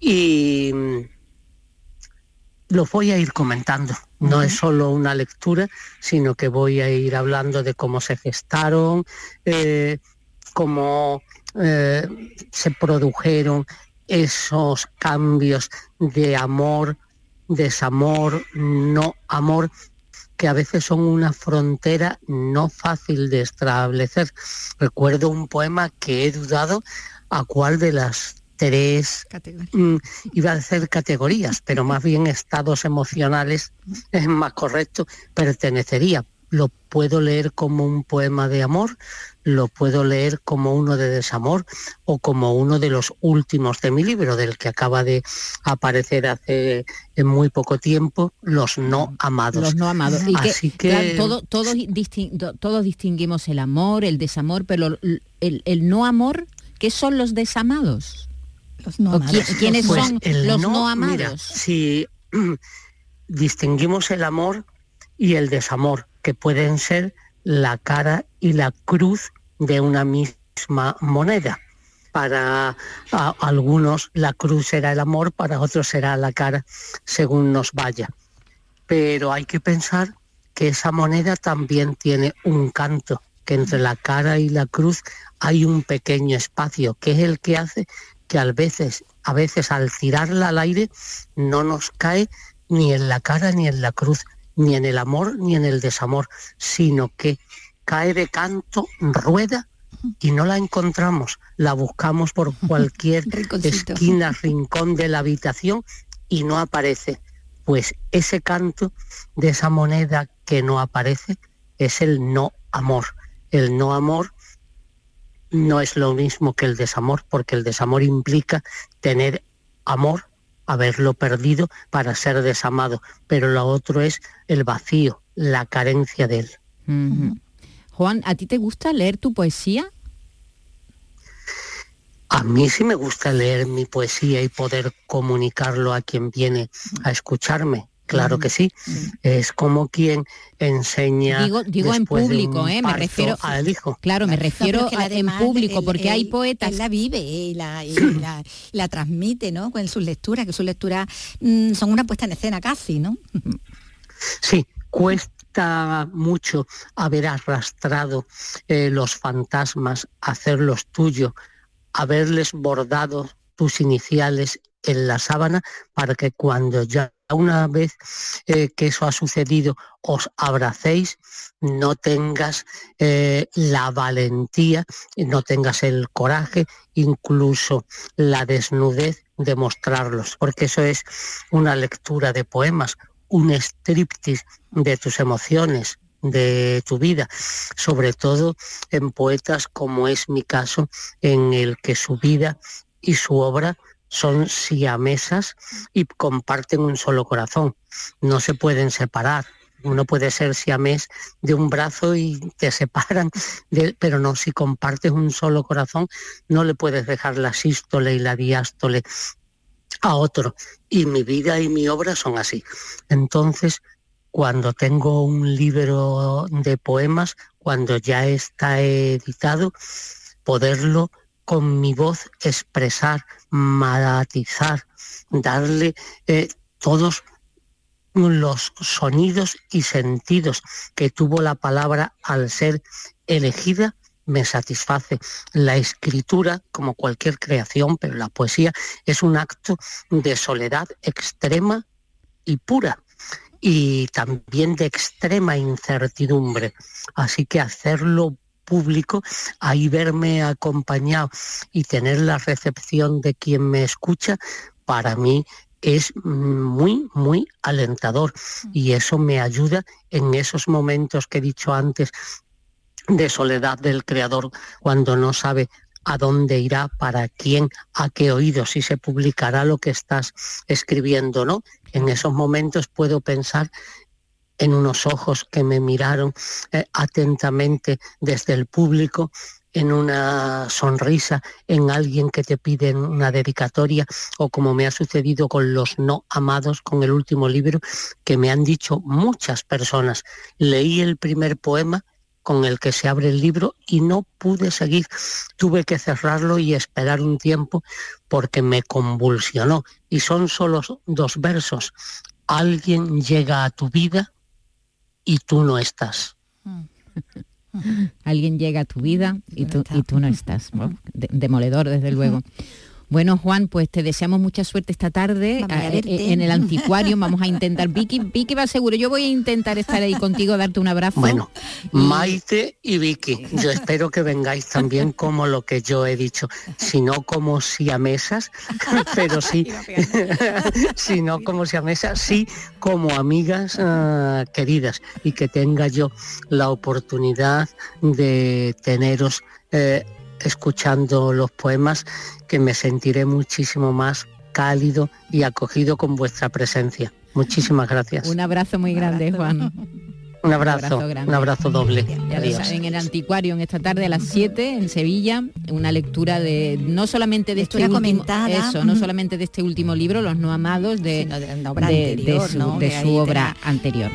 Y mm, lo voy a ir comentando. No es solo una lectura, sino que voy a ir hablando de cómo se gestaron, eh, cómo eh, se produjeron esos cambios de amor, desamor, no amor, que a veces son una frontera no fácil de establecer. Recuerdo un poema que he dudado a cuál de las tres, mm, iba a decir categorías, pero más bien estados emocionales es más correcto, pertenecería. Lo puedo leer como un poema de amor, lo puedo leer como uno de desamor o como uno de los últimos de mi libro, del que acaba de aparecer hace muy poco tiempo, Los no amados. Los no amados. Y Así que, todos, todos distinguimos el amor, el desamor, pero el, no amor, ¿qué son los desamados? Los no amados. ¿Quiénes pues son los no, amados? si distinguimos el amor y el desamor, que pueden ser la cara y la cruz de una misma moneda. Para algunos la cruz será el amor, para otros será la cara, según nos vaya. Pero hay que pensar que esa moneda también tiene un canto, que entre la cara y la cruz hay un pequeño espacio, que es el que hace que a veces, a veces al tirarla al aire no nos cae ni en la cara ni en la cruz, ni en el amor ni en el desamor, sino que cae de canto, rueda y no la encontramos. La buscamos por cualquier esquina, rincón de la habitación y no aparece. Pues ese canto de esa moneda que no aparece es el no amor. El no amor no es lo mismo que el desamor, porque el desamor implica tener amor haberlo perdido para ser desamado, pero lo otro es el vacío, la carencia de él. Juan, ¿a ti te gusta leer tu poesía? A mí sí me gusta leer mi poesía y poder comunicarlo a quien viene a escucharme. Claro que sí. Es como quien enseña. Digo, digo en público, ¿eh? me refiero al hijo. Claro, me refiero en público, porque hay poetas. la vive y la, la, transmite, ¿no? Con sus lecturas, que sus lecturas mm, son una puesta en escena casi, ¿no? Sí, cuesta mucho haber arrastrado eh, los fantasmas, hacerlos tuyos, haberles bordado tus iniciales en la sábana para que cuando ya una vez eh, que eso ha sucedido os abracéis, no tengas eh, la valentía, no tengas el coraje, incluso la desnudez de mostrarlos, porque eso es una lectura de poemas, un striptease de tus emociones, de tu vida, sobre todo en poetas como es mi caso, en el que su vida y su obra son siamesas y comparten un solo corazón. No se pueden separar. Uno puede ser siamés de un brazo y te separan, pero no, si compartes un solo corazón, no le puedes dejar la sístole y la diástole a otro. Y mi vida y mi obra son así. Entonces, cuando tengo un libro de poemas, cuando ya está editado, poderlo con mi voz expresar, matizar, darle eh, todos los sonidos y sentidos que tuvo la palabra al ser elegida me satisface. La escritura, como cualquier creación, pero la poesía es un acto de soledad extrema y pura y también de extrema incertidumbre. Así que hacerlo público, ahí verme acompañado y tener la recepción de quien me escucha, para mí es muy, muy alentador. Y eso me ayuda en esos momentos que he dicho antes de soledad del creador cuando no sabe a dónde irá, para quién, a qué oído, si se publicará lo que estás escribiendo, ¿no? En esos momentos puedo pensar en unos ojos que me miraron eh, atentamente desde el público, en una sonrisa, en alguien que te pide una dedicatoria o como me ha sucedido con los no amados, con el último libro, que me han dicho muchas personas. Leí el primer poema con el que se abre el libro y no pude seguir. Tuve que cerrarlo y esperar un tiempo porque me convulsionó. Y son solo dos versos. Alguien llega a tu vida y tú no estás. Alguien llega a tu vida y tú, y tú no estás. demoledor, desde luego. Bueno, Juan, pues te deseamos mucha suerte esta tarde eh, en el anticuario. Vamos a intentar. Vicky, Vicky va seguro. Yo voy a intentar estar ahí contigo, darte un abrazo. Bueno, Maite y Vicky, yo espero que vengáis también como lo que yo he dicho, si no como si a mesas, pero sí, si no como si a mesas, sí como amigas ah, queridas y que tenga yo la oportunidad de teneros. Eh, escuchando los poemas que me sentiré muchísimo más cálido y acogido con vuestra presencia. Muchísimas gracias. Un abrazo muy grande, Juan. Un abrazo, un abrazo, doble. en el anticuario en esta tarde a las 7 en Sevilla, una lectura de no solamente de este último, eso, no solamente de este último libro, Los no amados, de, su, obra anterior.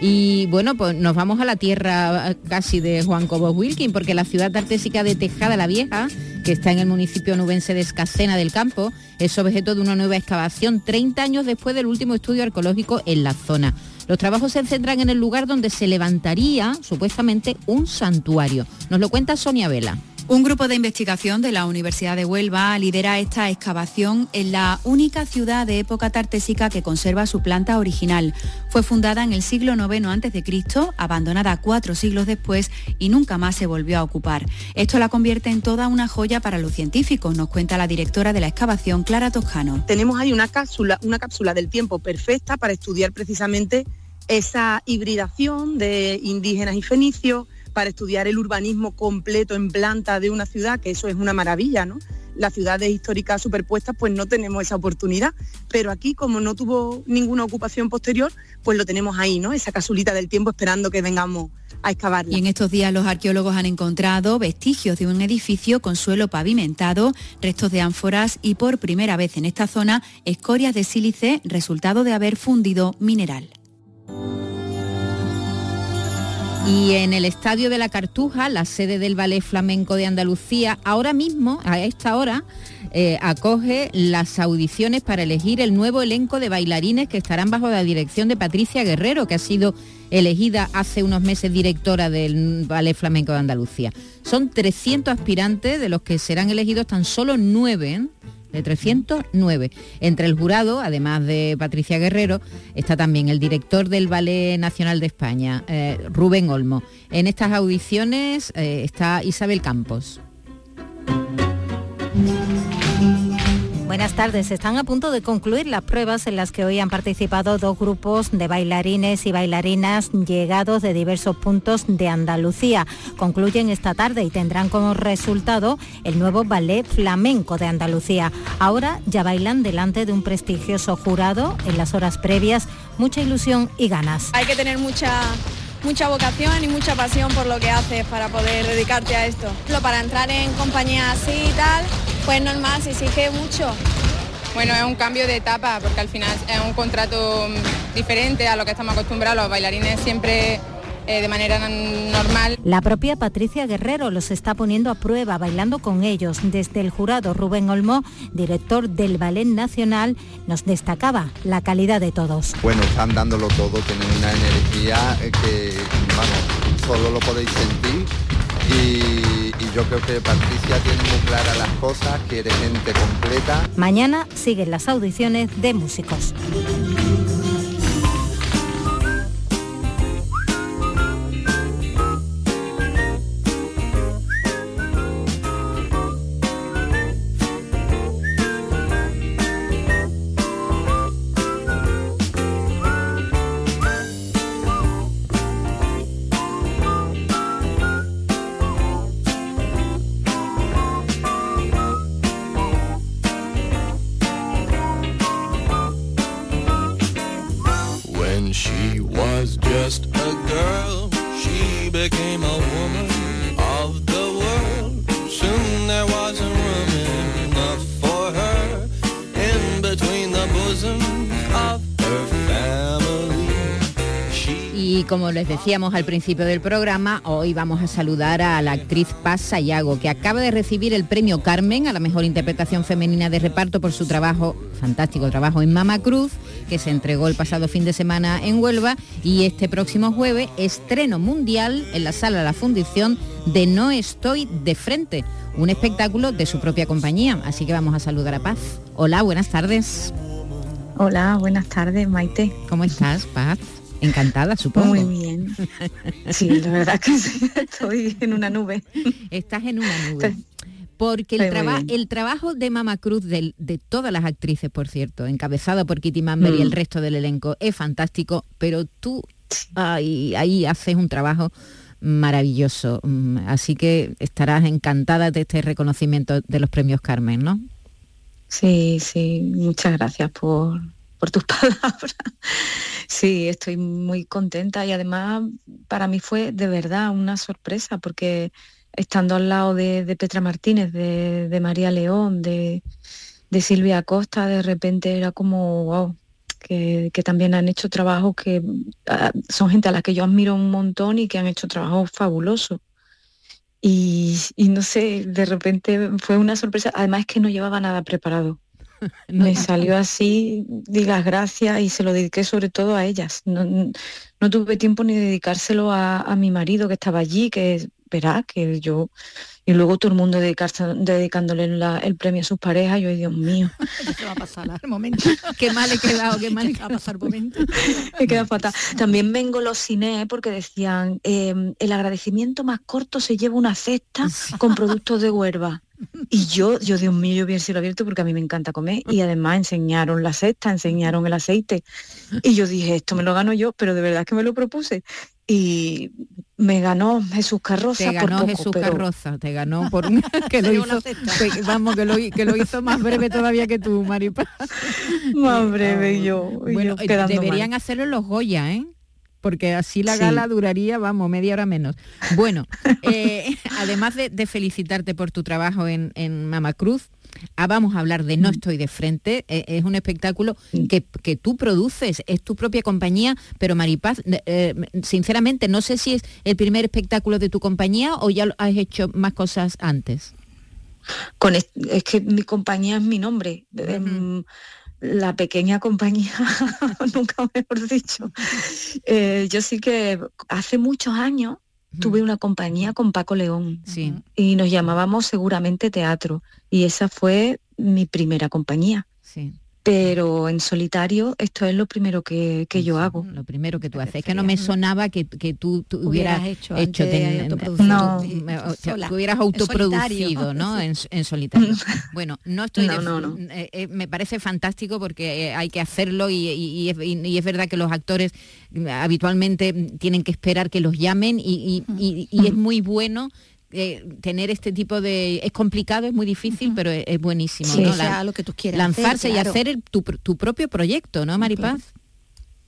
Y bueno, pues nos vamos a la tierra casi de Juan Cobos Wilkin, porque la ciudad artésica de Tejada la Vieja, que está en el municipio nubense de Escacena del Campo, es objeto de una nueva excavación 30 años después del último estudio arqueológico en la zona. Los trabajos se centran en el lugar donde se levantaría supuestamente un santuario. Nos lo cuenta Sonia Vela. Un grupo de investigación de la Universidad de Huelva lidera esta excavación en la única ciudad de época tartésica que conserva su planta original. Fue fundada en el siglo IX a.C., abandonada cuatro siglos después y nunca más se volvió a ocupar. Esto la convierte en toda una joya para los científicos, nos cuenta la directora de la excavación, Clara Toscano. Tenemos ahí una cápsula, una cápsula del tiempo perfecta para estudiar precisamente esa hibridación de indígenas y fenicios, para estudiar el urbanismo completo en planta de una ciudad, que eso es una maravilla, ¿no? Las ciudades históricas superpuestas pues no tenemos esa oportunidad, pero aquí como no tuvo ninguna ocupación posterior, pues lo tenemos ahí, ¿no? Esa casulita del tiempo esperando que vengamos a excavarla. Y en estos días los arqueólogos han encontrado vestigios de un edificio con suelo pavimentado, restos de ánforas y por primera vez en esta zona escorias de sílice, resultado de haber fundido mineral. Y en el Estadio de la Cartuja, la sede del Ballet Flamenco de Andalucía, ahora mismo, a esta hora, eh, acoge las audiciones para elegir el nuevo elenco de bailarines que estarán bajo la dirección de Patricia Guerrero, que ha sido elegida hace unos meses directora del Ballet Flamenco de Andalucía. Son 300 aspirantes, de los que serán elegidos tan solo nueve de 309. Entre el jurado, además de Patricia Guerrero, está también el director del Ballet Nacional de España, eh, Rubén Olmo. En estas audiciones eh, está Isabel Campos. Buenas tardes. Están a punto de concluir las pruebas en las que hoy han participado dos grupos de bailarines y bailarinas llegados de diversos puntos de Andalucía. Concluyen esta tarde y tendrán como resultado el nuevo ballet flamenco de Andalucía. Ahora ya bailan delante de un prestigioso jurado en las horas previas. Mucha ilusión y ganas. Hay que tener mucha mucha vocación y mucha pasión por lo que haces para poder dedicarte a esto. Para entrar en compañía así y tal, pues normal, se exige mucho. Bueno, es un cambio de etapa porque al final es un contrato diferente a lo que estamos acostumbrados. Los bailarines siempre eh, de manera normal. La propia Patricia Guerrero los está poniendo a prueba, bailando con ellos. Desde el jurado Rubén Olmo, director del Ballet Nacional, nos destacaba la calidad de todos. Bueno, están dándolo todo, tienen una energía eh, que, vamos, solo lo podéis sentir y, yo creo que Patricia tiene muy claras las cosas, quiere gente completa. Mañana siguen las audiciones de músicos. Como les decíamos al principio del programa, hoy vamos a saludar a la actriz Paz Sayago, que acaba de recibir el premio Carmen a la mejor interpretación femenina de reparto por su trabajo, fantástico trabajo en Mama Cruz, que se entregó el pasado fin de semana en Huelva y este próximo jueves estreno mundial en la sala La Fundición de No Estoy de Frente, un espectáculo de su propia compañía. Así que vamos a saludar a Paz. Hola, buenas tardes. Hola, buenas tardes, Maite. ¿Cómo estás, Paz? Encantada, supongo. Muy bien. Sí, la verdad que estoy en una nube. Estás en una nube. Porque el, el trabajo de Mama Cruz, de, todas las actrices, por cierto, encabezado por Kitty Mamber y el mm. resto del elenco, es fantástico, pero tú ahí, ahí haces un trabajo maravilloso. Mm, así que estarás encantada de este reconocimiento de los premios Carmen, ¿no? Sí, sí, muchas gracias por, por tus palabras. Sí, estoy muy contenta y además para mí fue de verdad una sorpresa porque estando al lado de, Petra Martínez, de, María León, de, Silvia Costa, de repente era como, wow, que, también han hecho trabajos que ah, son gente a la que yo admiro un montón y que han hecho trabajos fabulosos. Y, y no sé, de repente fue una sorpresa, además que no llevaba nada preparado. me salió así, di las gracias y se lo dediqué sobre todo a ellas. No, tuve tiempo ni dedicárselo a, mi marido que estaba allí, que verá que yo y luego todo el mundo dedicándole el premio a sus parejas, yo, Dios mío. ¿Qué va a pasar al momento? qué mal he quedado, qué mal va a pasar momento. Me queda fatal. También vengo los cine porque decían, em, el agradecimiento más corto se lleva una cesta con productos de huerva. Y yo, yo Dios mío, yo vi el cielo abierto porque a mí me encanta comer y además enseñaron la cesta, enseñaron el aceite. Y yo dije, esto me lo gano yo, pero de verdad que me lo propuse. Y me ganó Jesús Carroza. Te ganó Jesús Carroza, te ganó por que lo hizo, vamos, que lo, que lo hizo más breve todavía que tú, Maripa. Más breve yo. Bueno, deberían hacerlo los Goya, ¿eh? Porque así la gala duraría, vamos, media hora menos. Bueno, eh, además de, felicitarte por tu trabajo en, en Mama Cruz, ah, vamos a hablar de No estoy de frente. Eh, es un espectáculo que, tú produces, es tu propia compañía, pero Maripaz, eh, sinceramente, no sé si es el primer espectáculo de tu compañía o ya has hecho más cosas antes. Con es, que mi compañía es mi nombre la pequeña compañía, nunca mejor dicho. Eh, yo sí que hace muchos años tuve una compañía con Paco León y nos llamábamos seguramente teatro y esa fue mi primera compañía. Sí pero en solitario esto es lo primero que, yo hago. Lo primero que tú haces. Es que no me sonaba que, tú, hubieras, hecho, hecho no, tú hubieras autoproducido, ¿no? En, solitario. bueno, no estoy... Eh, eh, me parece fantástico porque eh, hay que hacerlo y, es, verdad que los actores habitualmente tienen que esperar que los llamen y, es muy bueno eh, tener este tipo de es complicado es muy difícil pero es, buenísimo lo que tú quieras lanzarse y hacer tu, propio proyecto no Maripaz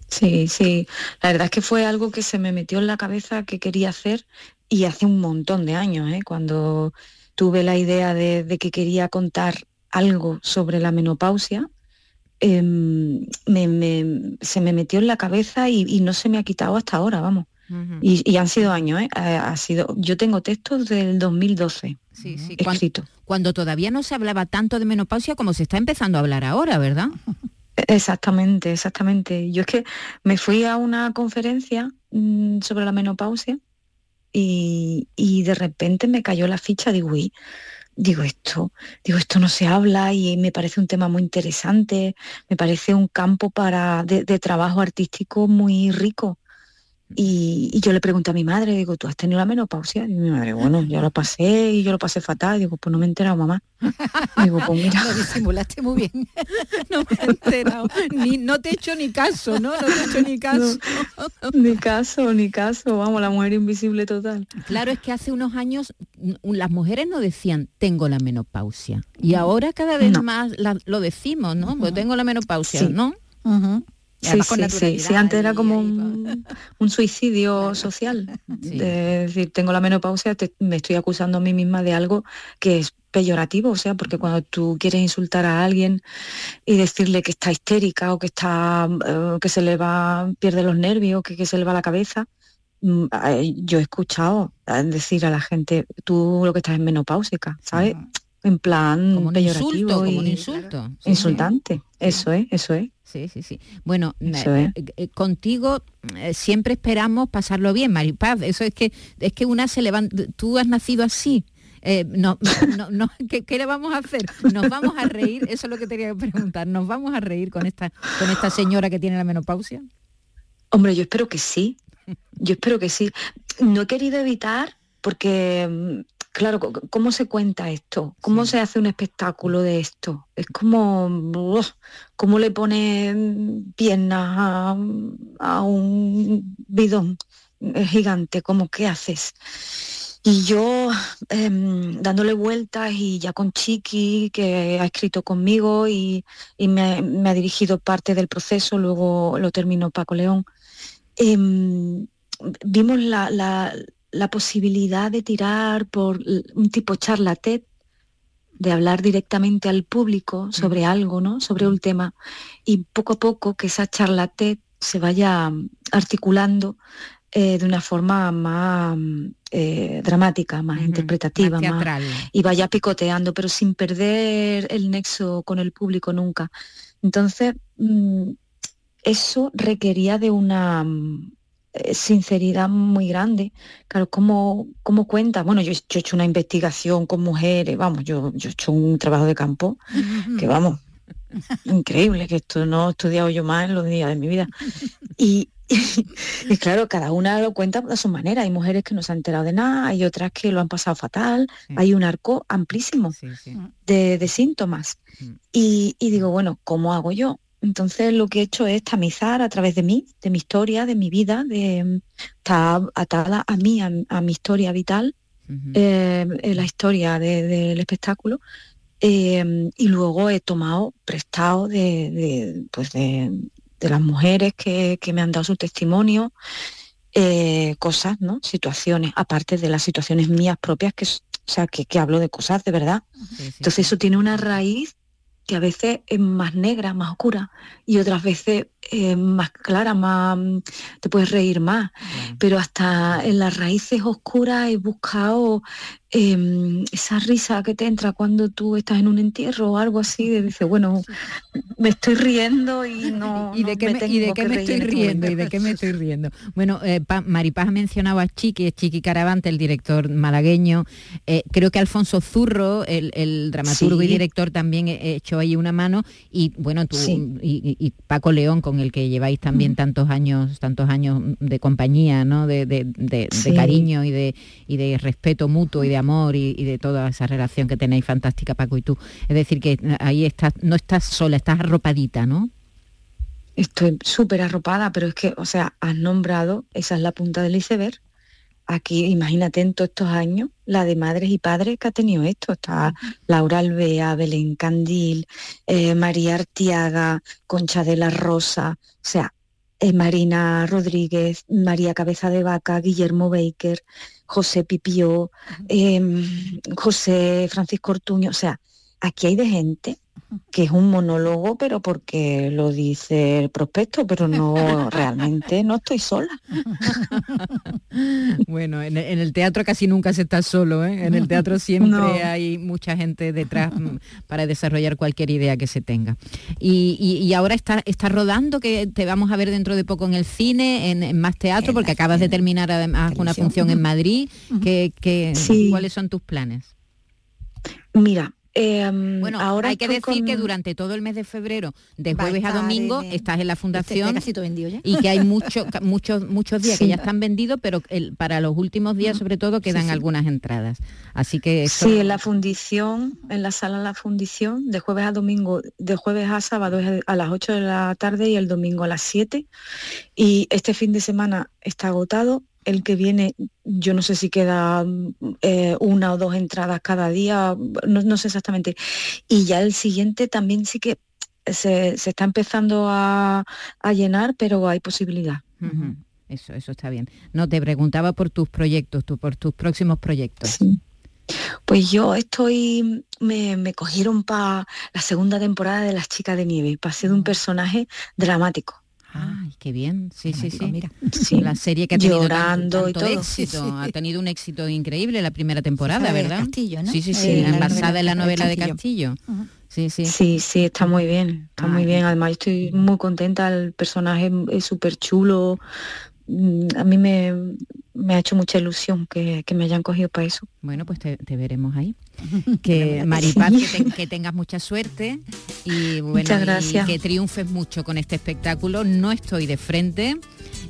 sí sí. La verdad es que fue algo que se me metió en la cabeza que quería hacer y hace un montón de años ¿eh? cuando tuve la idea de, que quería contar algo sobre la menopausia em, se me metió en la cabeza y no se me ha quitado hasta ahora vamos y, han sido años, ¿eh? Ha, sido, yo tengo textos del 2012 sí, sí. Cuando, todavía no se hablaba tanto de menopausia como se está empezando a hablar ahora, ¿verdad? Exactamente, exactamente. Yo es que me fui a una conferencia mm, sobre la menopausia y, de repente me cayó la ficha, digo, uy, digo esto, digo esto no se habla y me parece un tema muy interesante, me parece un campo para de trabajo artístico muy rico y, yo le pregunto a mi madre, digo, ¿tú has tenido la menopausia? Y mi madre, bueno, yo lo pasé y yo lo pasé fatal. Digo, pues no me he enterado, mamá. digo, pues mira. Lo disimulaste muy bien. no me he enterado. Ni, no te he hecho ni caso, ¿no? No te he hecho ni caso. ni caso, ni caso. Vamos, la mujer invisible total. Claro, es que hace unos años las mujeres no decían, tengo la menopausia. Y ahora cada vez más lo decimos, ¿no? Pues tengo la menopausia, ¿no? Sí, sí, sí, antes era como un, suicidio social. Es decir, tengo la menopausia, me estoy acusando a mí misma de algo que es peyorativo, o sea, porque cuando tú quieres insultar a alguien y decirle que está histérica o que está eh, que se le va, pierde los nervios, que, que se le va la cabeza, mm, yo he escuchado decir a la gente, tú lo que estás es menopáusica, ¿sabes? En plan como un insulto, como un insulto. insultante, eso es, eso es. Sí, sí, sí. Bueno, eh, eh, contigo eh, siempre esperamos pasarlo bien, Maripaz. Eso es que es que una se levanta. Tú has nacido así. no, no, ¿qué, le vamos a hacer? Nos vamos a reír, eso es lo que tenía que preguntar. ¿Nos vamos a reír con esta, con esta señora que tiene la menopausia? Hombre, yo espero que sí. Yo espero que sí. No he querido evitar porque claro, ¿cómo se cuenta esto? ¿Cómo se hace un espectáculo de esto? Es como, ¿cómo le ponen piernas a, un bidón gigante? ¿Cómo qué haces? Y yo em, dándole vueltas y ya con Chiqui, que ha escrito conmigo y, me, ha dirigido parte del proceso, luego lo terminó Paco León, em, vimos la, la posibilidad de tirar por un tipo charla TED, de hablar directamente al público sobre algo, ¿no? Sobre un tema, y poco a poco que esa charla TED se vaya articulando eh, de una forma más eh, dramática, más interpretativa, más y vaya picoteando, pero sin perder el nexo con el público nunca. Entonces, mm, eso requería de una sinceridad muy grande. Claro, ¿cómo, cómo cuenta? Bueno, yo, he hecho una investigación con mujeres, vamos, yo, yo he hecho un trabajo de campo que vamos, increíble, que esto no he estudiado yo más en los días de mi vida. Y, y, claro, cada una lo cuenta a su manera. Hay mujeres que no se han enterado de nada, hay otras que lo han pasado fatal, hay un arco amplísimo De, síntomas. Mm. Y, y digo, bueno, ¿cómo hago yo? Entonces lo que he hecho es tamizar a través de mí, de mi historia, de mi vida, de está atada a mí, a, mi historia vital, eh, la historia del espectáculo. Eh, y luego he tomado prestado de, pues de, las mujeres que, me han dado su testimonio, eh, cosas, ¿no? Situaciones, aparte de las situaciones mías propias, que, o sea, que, hablo de cosas de verdad. Entonces eso tiene una raíz que a veces es más negra, más oscura, y otras veces eh, más clara, más te puedes reír más. Pero hasta en las raíces oscuras he buscado Em, esa risa que te entra cuando tú estás en un entierro o algo así, de dice, bueno, me estoy riendo y no... ¿Y de qué me, estoy riendo? ¿Y de qué me estoy riendo? Bueno, eh, Maripaz ha mencionado a Chiqui, Chiqui Caravante, el director malagueño. Eh, creo que Alfonso Zurro, el, dramaturgo y director, también hecho ahí una mano. Y bueno, tú y, Paco León, con el que lleváis también mm. tantos años, tantos años de compañía, ¿no? De, cariño y de, y de respeto mutuo y de amor y, de toda esa relación que tenéis fantástica, Paco y tú. Es decir, que ahí estás, no estás sola, estás arropadita, ¿no? Estoy súper arropada, pero es que, o sea, has nombrado, esa es la punta del iceberg. Aquí, imagínate en todos estos años, la de madres y padres que ha tenido esto. Está Laura Alvea, Belén Candil, eh, María Artiaga, Concha de la Rosa, o sea, eh, Marina Rodríguez, María Cabeza de Vaca, Guillermo Baker, José Pipió, em, José Francisco Ortuño, o sea, aquí hay de gente que es un monólogo, pero porque lo dice el prospecto, pero no realmente no estoy sola. Bueno, en, el teatro casi nunca se está solo, ¿eh? en el teatro siempre hay mucha gente detrás mm, para desarrollar cualquier idea que se tenga. Y, ahora está, está rodando, que te vamos a ver dentro de poco en el cine, en, más teatro, porque acabas de terminar además una función en Madrid. que, ¿Cuáles son tus planes? Mira, Em, bueno, ahora hay que decir que durante todo el mes de febrero, de jueves a, domingo, estás en la este, fundación y que hay muchos muchos muchos días que ya están vendidos, pero para los últimos días sobre todo quedan algunas entradas. Así que sí, en la fundición, en la sala de la fundición, de jueves a domingo, de jueves a sábado a las 8 de la tarde y el domingo a las 7. Y este fin de semana está agotado el que viene, yo no sé si queda eh, una o dos entradas cada día, no, sé exactamente. Y ya el siguiente también sí que se, está empezando a, llenar, pero hay posibilidad. Eso, eso está bien. No, te preguntaba por tus proyectos, por tus próximos proyectos. Pues yo estoy, me, me cogieron para la segunda temporada de Las Chicas de Nieve, pasé de un personaje dramático Ay, qué bien. Sí, sí, sí. Mira. La serie que ha tenido Llorando tanto, éxito. Ha tenido un éxito increíble la primera temporada, ¿verdad? Castillo, ¿no? Sí, sí, sí. basada en la novela de Castillo. Sí, sí. Sí, sí, está muy bien. Está muy bien. Además, estoy muy contenta. El personaje es súper chulo. Mm, a mí me, ha hecho mucha ilusión que, me hayan cogido para eso. Bueno, pues te, veremos ahí. Que Maripaz, que, tengas mucha suerte y bueno, Muchas gracias. que triunfes mucho con este espectáculo. No estoy de frente.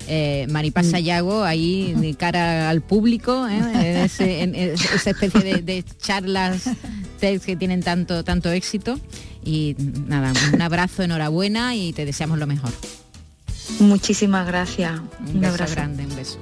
Eh, Maripaz mm. Sayago ahí de cara al público, ¿eh? esa especie de, charlas que tienen tanto, tanto éxito. Y nada, un abrazo, enhorabuena y te deseamos lo mejor. Muchísimas gracias. Un, beso abrazo grande, un beso.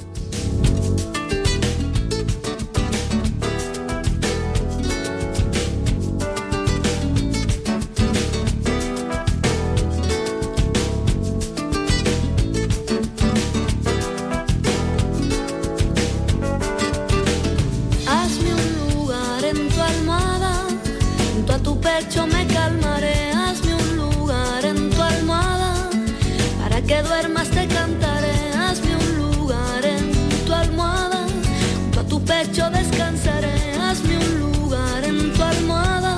duermas te cantaré, hazme un lugar en tu almohada, junto a tu pecho descansaré, hazme un lugar en tu almohada,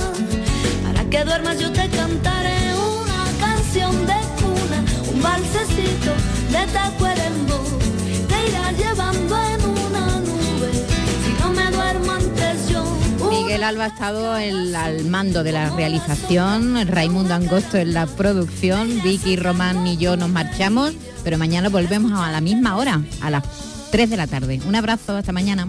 para que duermas yo te cantaré una canción de cuna, un balsecito de Tacuarembó, te irá llevando Alba ha estado al mando de la realización, Raimundo Angosto en la producción, Vicky, Román y yo nos marchamos, pero mañana volvemos a la misma hora, a las 3 de la tarde. Un abrazo, hasta mañana.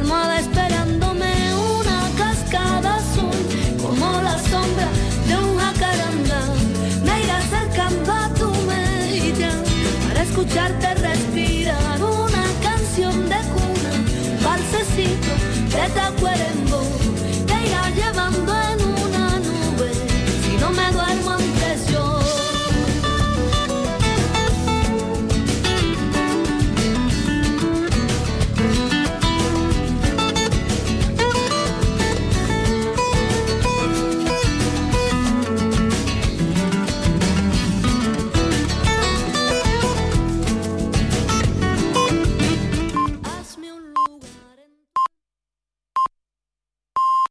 La